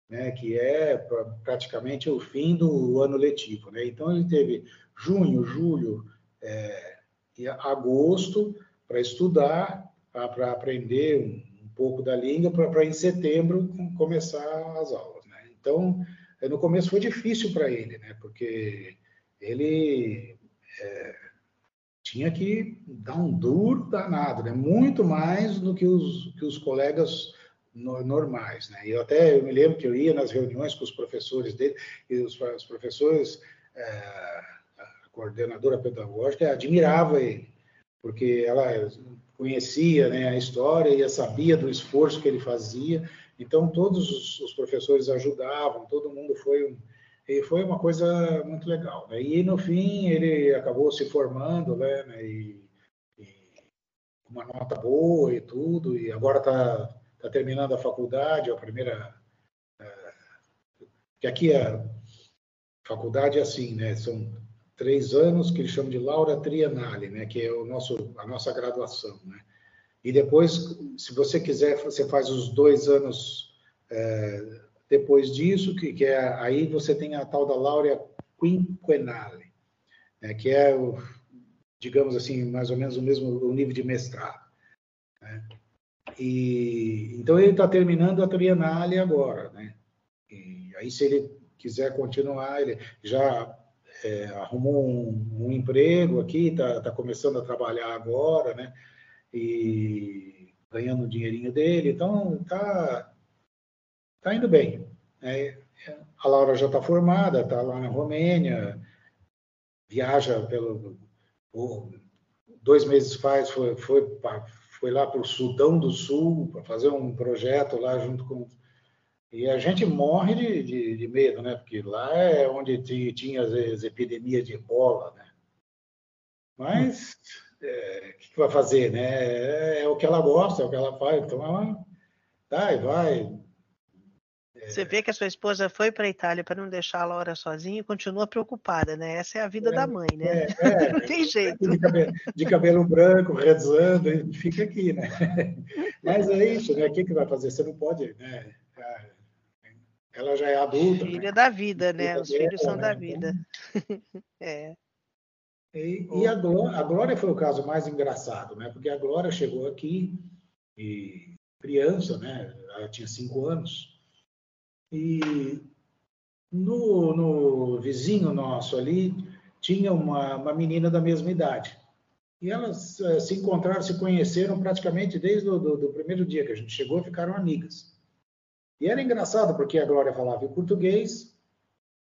né? Que é praticamente o fim do ano letivo, né? Então ele teve junho, julho é, e agosto para estudar para aprender um, um, pouco da língua, para em setembro começar as aulas. Né? Então, no começo foi difícil para ele, né? porque ele é, tinha que dar um duro danado, né? muito mais do que os, que os colegas normais. Né? E eu até eu me lembro que eu ia nas reuniões com os professores dele, e os, os professores, é, a coordenadora pedagógica, admirava ele, porque ela conhecia né, a história e sabia do esforço que ele fazia. Então, todos os, os professores ajudavam, todo mundo foi e foi uma coisa muito legal. Né? E, no fim, ele acabou se formando, né? né e, e uma nota boa e tudo, e agora está tá terminando a faculdade, a primeira... É, que aqui a faculdade é assim, né? São três anos, que eles chamam de Laura Triennale, né, que é o nosso, a nossa graduação. Né? E depois, se você quiser, você faz os dois anos é, depois disso, que, que, é aí você tem a tal da Laura Quinquennale, né, que é, o, digamos assim, mais ou menos o mesmo o nível de mestrado. Né? E, então, ele está terminando a Triennale agora. Né? E aí, se ele quiser continuar, ele já é, arrumou um, um, emprego aqui, está tá começando a trabalhar agora, né? E ganhando o dinheirinho dele, então tá, tá indo bem. É, a Laura já está formada, está lá na Romênia, viaja pelo. dois meses faz, foi, foi, foi lá para o Sudão do Sul para fazer um projeto lá junto com e a gente morre de, de, de, medo, né? Porque lá é onde tinha as epidemias de ebola, né? Mas é, o que, que, vai fazer, né? É, é, o que ela gosta, é o que ela faz. Então ela vai, vai. É... Você vê que a sua esposa foi para a Itália para não deixar a Laura sozinha e continua preocupada, né? Essa é a vida da mãe, né? É, é. não tem jeito. De cabelo, de cabelo branco, rezando, fica aqui, né? Mas é isso, né? O que, que vai fazer? Você não pode, né? ela já é adulta. Filha né? da vida, né? Os filhos são né? da vida. é. E, e a, Glória, a, Glória, foi o caso mais engraçado, né? Porque a Glória chegou aqui e criança, né? Ela tinha cinco anos e no, no vizinho nosso ali tinha uma, uma menina da mesma idade. E elas uh, se encontraram, se conheceram praticamente desde o do primeiro dia que a gente chegou, ficaram amigas. E era engraçado, porque a Glória falava em português,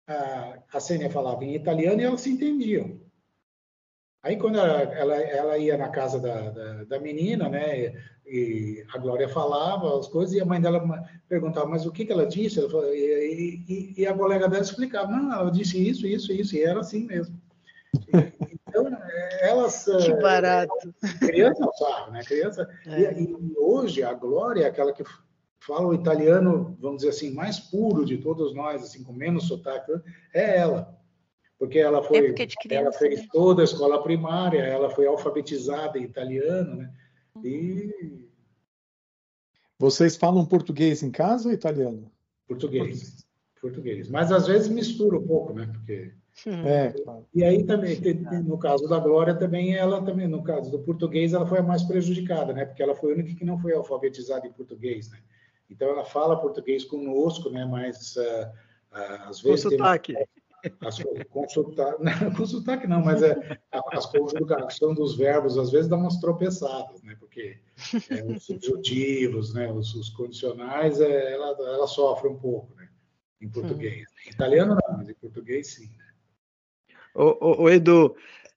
a, a Sênia falava em italiano e elas se entendiam. Aí, quando ela, ela, ela ia na casa da, da, da, menina, né, e a Glória falava as coisas, e a mãe dela perguntava, mas o que, que ela disse? Ela falava, e, e, e, a colega dela explicava, não, ela disse isso, isso, isso, e era assim mesmo. Então, elas... Que eh, barato. Criança sabe, né? Criança... É. E, e, hoje, a Glória é aquela que fala o italiano, vamos dizer assim, mais puro de todos nós, assim, com menos sotaque, é ela. Porque ela foi, é criança, ela fez né? toda a escola primária, ela foi alfabetizada em italiano, né? E vocês falam português em casa ou italiano? Português. Português. Mas às vezes mistura um pouco, né? Porque é, claro. E aí também, no caso da Glória, também ela também, no caso do português, ela foi a mais prejudicada, né? Porque ela foi a única que não foi alfabetizada em português, né? Então ela fala português conosco, né? Mas uh, às vezes. Com sotaque. As, sotaque, não, com sotaque não, mas é, as conjugação dos verbos às vezes dá umas tropeçadas, né? Porque é, os subjuntivos, né? Os, os condicionais, é, ela, ela sofre um pouco, né? Em português. Em italiano não, mas em português sim. O, o, o Edu,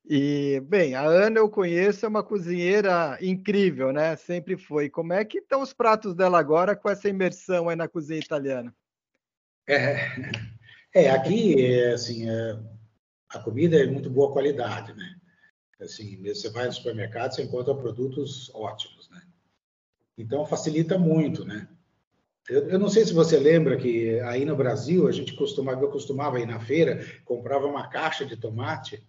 e, bem, a Ana eu conheço, é uma cozinheira incrível, né? Sempre foi. Como é que estão os pratos dela agora com essa imersão aí na cozinha italiana? É, é aqui, assim, é, a comida é de muito boa qualidade, né? Assim, você vai no supermercado, você encontra produtos ótimos, né? Então, facilita muito, né? Eu, eu, não sei se você lembra que aí no Brasil, a gente costumava, eu costumava ir na feira, comprava uma caixa de tomate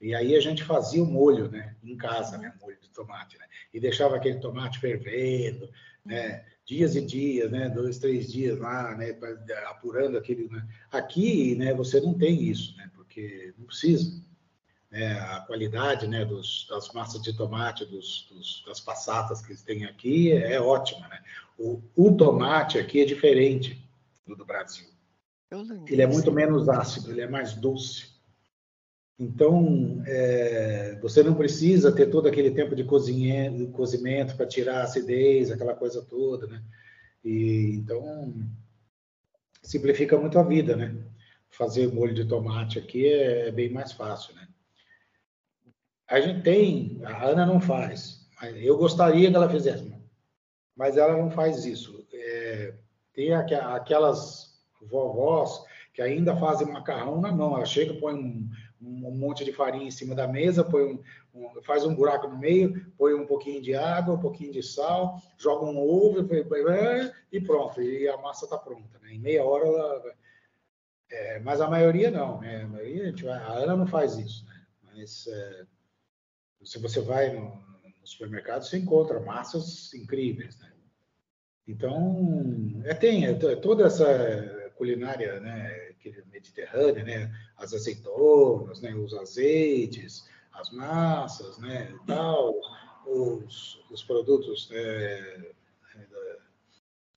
e aí a gente fazia o molho, né, em casa, né, molho de tomate, né, e deixava aquele tomate fervendo, né, dias e dias, né, dois, três dias lá, né, apurando aquele. Né. Aqui, né, você não tem isso, né, porque não precisa. Né, a qualidade, né, dos, das massas de tomate, dos, dos, das passatas que eles têm aqui é ótima, né. O, o tomate aqui é diferente do do Brasil. Ele é muito menos ácido, ele é mais doce. Então, é, você não precisa ter todo aquele tempo de cozimento para tirar a acidez, aquela coisa toda, né? E, então, simplifica muito a vida, né? Fazer molho de tomate aqui é, é bem mais fácil, né? A gente tem, a Ana não faz, eu gostaria que ela fizesse, mas ela não faz isso. É, tem aquelas vovós que ainda fazem macarrão na mão, ela chega, põe um um monte de farinha em cima da mesa, põe um, um, faz um buraco no meio, põe um pouquinho de água, um pouquinho de sal, joga um ovo e pronto, e a massa está pronta. Né? Em meia hora ela. É, mas a maioria não, né? A, maioria, a, Ana não faz isso, né? Mas é, se você vai no, no, supermercado, você encontra massas incríveis, né? Então, é, tem é, toda essa culinária, né? mediterrânea, né? As azeitonas, né? Os azeites, as massas, né? Tal, os, os produtos né?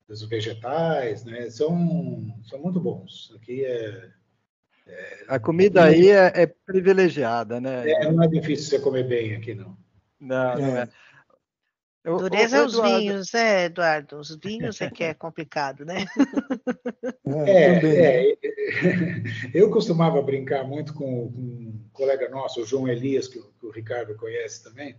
dos vegetais, né? São, são muito bons. Aqui é, é a comida aí é, é, privilegiada, né? É, não é difícil você comer bem aqui, não. Não, não é. Dureza é os vinhos, né, Eduardo? Os vinhos é que é complicado, né? É, é, eu costumava brincar muito com, com, um colega nosso, o João Elias, que, que o Ricardo conhece também.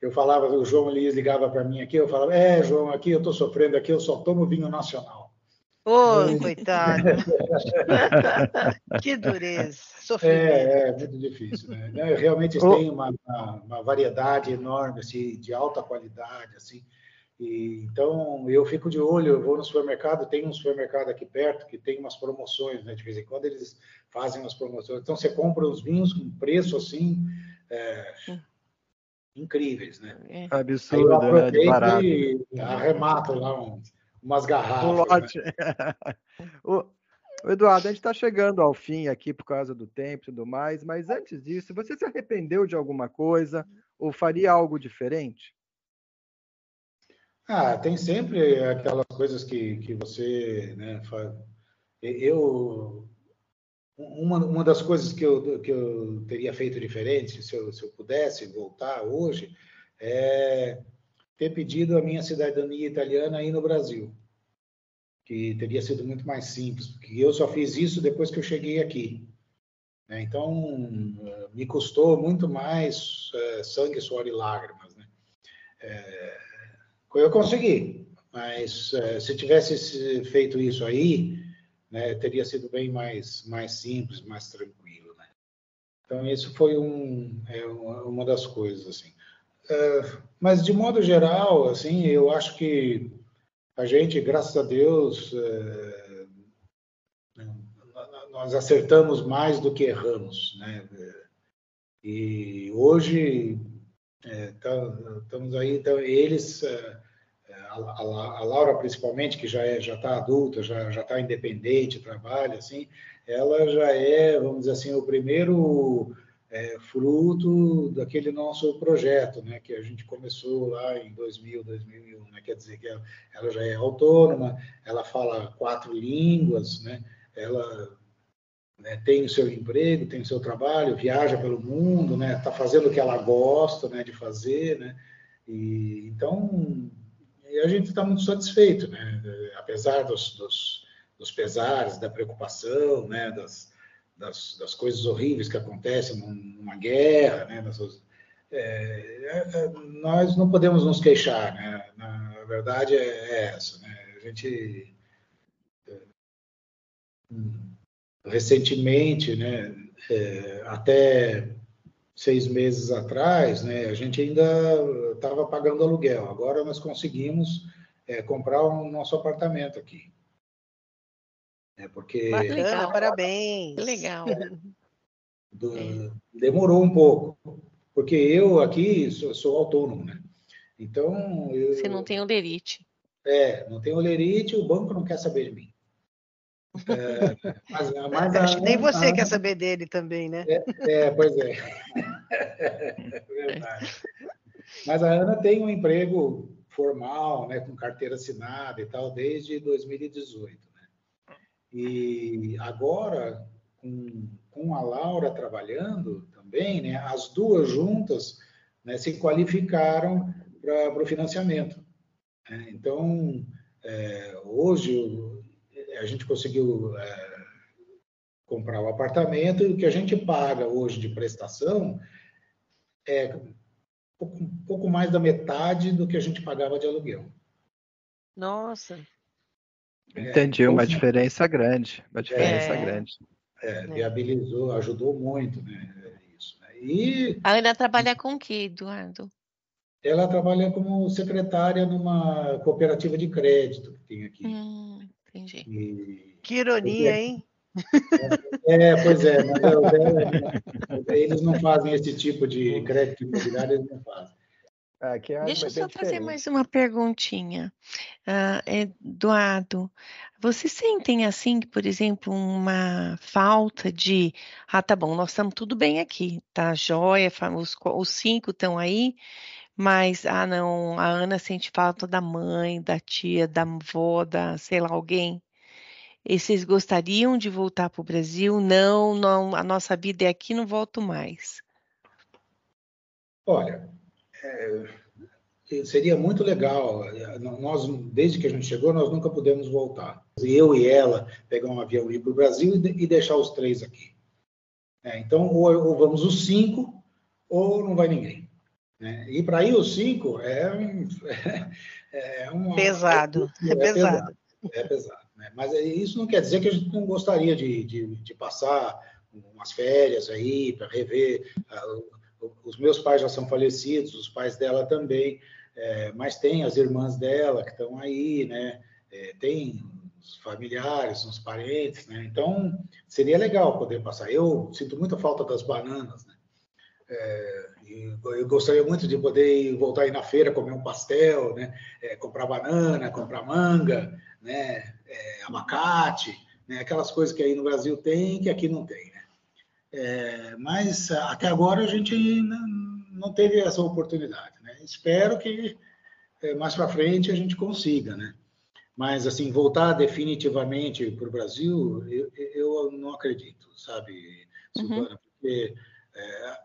Eu falava, o João Elias ligava para mim aqui, eu falava, é, João, aqui eu estou sofrendo, aqui eu só tomo vinho nacional. Ô, oh, coitado. que dureza. Sofrimento. É, é muito difícil. Né? Realmente oh. tem uma, uma, uma, variedade enorme, assim, de alta qualidade, assim. E, então, eu fico de olho, eu vou no supermercado, tem um supermercado aqui perto que tem umas promoções, né? De vez em quando eles fazem umas promoções. Então, você compra os vinhos com preço, assim, é, incríveis, né? É. Absurdo, né? De barato. E arremato lá um umas garrafas. Um lote. Né? o, Eduardo, a gente está chegando ao fim aqui por causa do tempo e tudo mais, mas antes disso, você se arrependeu de alguma coisa ou faria algo diferente? Ah, tem sempre aquelas coisas que, que você né, faz. Eu uma, uma das coisas que eu, que eu teria feito diferente, se eu, se eu pudesse voltar hoje, é ter pedido a minha cidadania italiana aí no Brasil, que teria sido muito mais simples, porque eu só fiz isso depois que eu cheguei aqui. Né? Então, me custou muito mais é, sangue, suor e lágrimas. Né? É, eu consegui, mas é, se tivesse feito isso aí, né, teria sido bem mais, mais simples, mais tranquilo. Né? Então, isso foi um, é, uma das coisas. assim. É, mas, de modo geral, assim, eu acho que a gente, graças a Deus, é, nós acertamos mais do que erramos, né? E hoje é, tá, estamos aí, então, eles, é, a, a, Laura principalmente, que já é, já está adulta, já já está independente, trabalha assim, ela já é, vamos dizer assim, o primeiro é, fruto daquele nosso projeto, né, que a gente começou lá em 2000, 2001, né, quer dizer que ela, ela já é autônoma, ela fala quatro línguas, né, ela né, tem o seu emprego, tem o seu trabalho, viaja pelo mundo, né, está fazendo o que ela gosta né, de fazer, né, e então a gente está muito satisfeito, né, apesar dos, dos, dos pesares, da preocupação, né, das, das, das, coisas horríveis que acontecem numa guerra, né, das, é, é, nós não podemos nos queixar, né, na verdade é, é essa, né, a gente é, recentemente, né, é, até seis meses atrás, né, a gente ainda estava pagando aluguel. Agora nós conseguimos é, comprar o nosso apartamento aqui. É porque Bacana, parabéns. Legal. Do, demorou um pouco, porque eu aqui sou, sou autônomo, né? Então eu, você não tem olerite. É, não tem olerite, o banco não quer saber de mim. É, mas, mas Acho que nem você a... quer saber dele também, né? É, é pois é. é. Verdade. Mas a Ana tem um emprego formal, né, com carteira assinada e tal, desde 2018. E agora, com, com a Laura trabalhando também, né, as duas juntas né, se qualificaram para o financiamento. Né? Então, é, hoje a gente conseguiu é, comprar o apartamento e o que a gente paga hoje de prestação é um pouco mais da metade do que a gente pagava de aluguel. Nossa. Entendi, uma diferença grande, uma diferença é, grande. É, viabilizou, ajudou muito, né? Isso, né? E a Ana trabalha com o que, Eduardo? Ela trabalha como secretária numa cooperativa de crédito que tem aqui. Hum. Entendi. E... Que ironia, hein? É, pois é, mas é, eles não fazem esse tipo de crédito imobiliário, eles não fazem. É, é Deixa eu só fazer mais uma perguntinha. Uh, Eduardo, vocês sentem assim, por exemplo, uma falta de. Ah, tá bom, nós estamos tudo bem aqui, tá joia, os, os cinco estão aí, mas, ah, não, a Ana sente falta da mãe, da tia, da avó, da, sei lá, alguém. E vocês gostariam de voltar para o Brasil? Não, não, a nossa vida é aqui, não volto mais. Olha, é, seria muito legal. Nós, desde que a gente chegou, nós nunca pudemos voltar. Eu e ela pegar um avião e ir para o Brasil e, deixar os três aqui. É, então, ou, ou vamos os cinco, ou não vai ninguém. Né? E para ir os cinco é, um, é, é uma, pesado. É, é, pesado. pesado. É pesado. Né? Mas isso não quer dizer que a gente não gostaria de, de, de passar umas férias aí para rever. Uh, os meus pais já são falecidos, os pais dela também, é, mas tem as irmãs dela que estão aí, né? É, tem os familiares, os parentes, né? Então seria legal poder passar. Eu sinto muita falta das bananas, né? É, eu gostaria muito de poder voltar aí na feira, comer um pastel, né? É, comprar banana, comprar manga, né? É, abacate, né? aquelas coisas que aí no Brasil tem que aqui não tem. É, mas até agora a gente não, não teve essa oportunidade. Né? Espero que é, mais para frente a gente consiga. Né? Mas, assim, voltar definitivamente para o Brasil, eu, eu, não acredito, sabe, Silvana? Uhum. Porque é,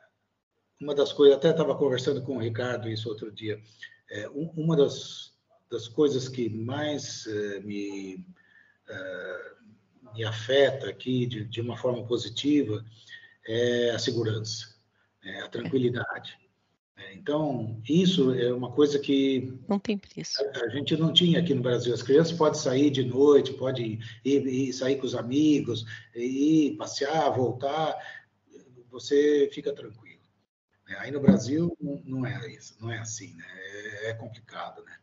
uma das coisas, até estava conversando com o Ricardo isso outro dia, é, uma das, das coisas que mais é, me, é, me afeta aqui de, de uma forma positiva é a segurança, é a tranquilidade. É, então, isso é uma coisa que não tem preço. A, gente não tinha aqui no Brasil. As crianças podem sair de noite, podem ir, ir sair com os amigos, ir passear, voltar. Você fica tranquilo. Né? Aí no Brasil não é isso, não é assim, né? É, é complicado, né?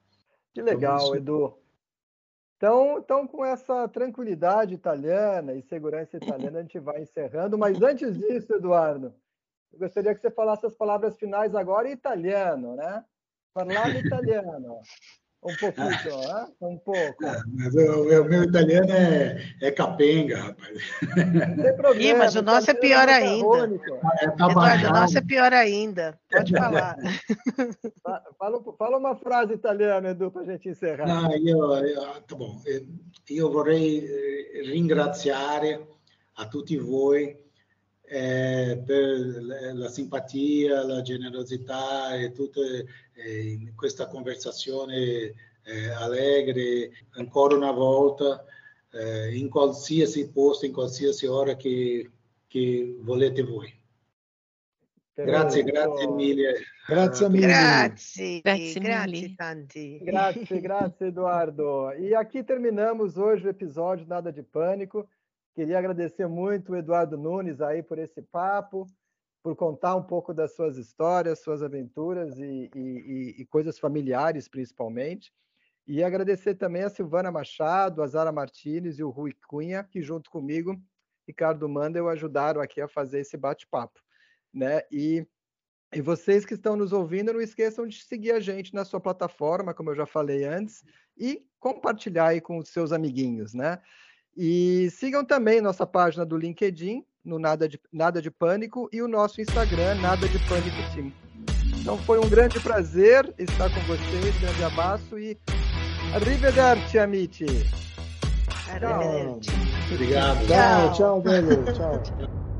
Que legal, então, Edu. Então, então, com essa tranquilidade italiana e segurança italiana, a gente vai encerrando. Mas antes disso, Eduardo, eu gostaria que você falasse as palavras finais agora em italiano, né? Parlando italiano. Um pouquinho, ah, um pouco. É, mas o, o, meu italiano é, é capenga, rapaz. Não tem problema. Ih, mas o nosso é pior ainda. É, tá Eduardo, o nosso é pior ainda. Pode falar. fala, fala uma frase italiana, Edu, para a gente encerrar. Não, io, io, tá bom. Io vorrei eh, ringraziare a tutti voi eh, per la simpatia, la generosità e tutta eh, questa conversazione eh, allegre ancora una volta eh, in qualsiasi posto, in qualsiasi ora che, che volete voi. Grazie, grazie mille. Grazie mille. Grazie, grazie, grazie tanti. Grazie, grazie Eduardo. E aqui terminamos hoje o episódio Nada de Pânico. Queria agradecer muito o Eduardo Nunes aí por esse papo, por contar um pouco das suas histórias, suas aventuras e, e, e coisas familiares, principalmente. E agradecer também a Silvana Machado, a Zara Martinez e o Rui Cunha, que junto comigo, Ricardo Mandel, ajudaram aqui a fazer esse bate-papo. Né? E, e vocês que estão nos ouvindo, não esqueçam de seguir a gente na sua plataforma, como eu já falei antes, e compartilhar aí com os seus amiguinhos, né? E sigam também nossa página do LinkedIn, no Nada de, Nada de Pânico, e o nosso Instagram, Nada de Pânico Sim. Então foi um grande prazer estar com vocês, grande abraço e arrivederci, amici. Arrivederci. Obrigado. Tchau, tchau, velho. Tchau.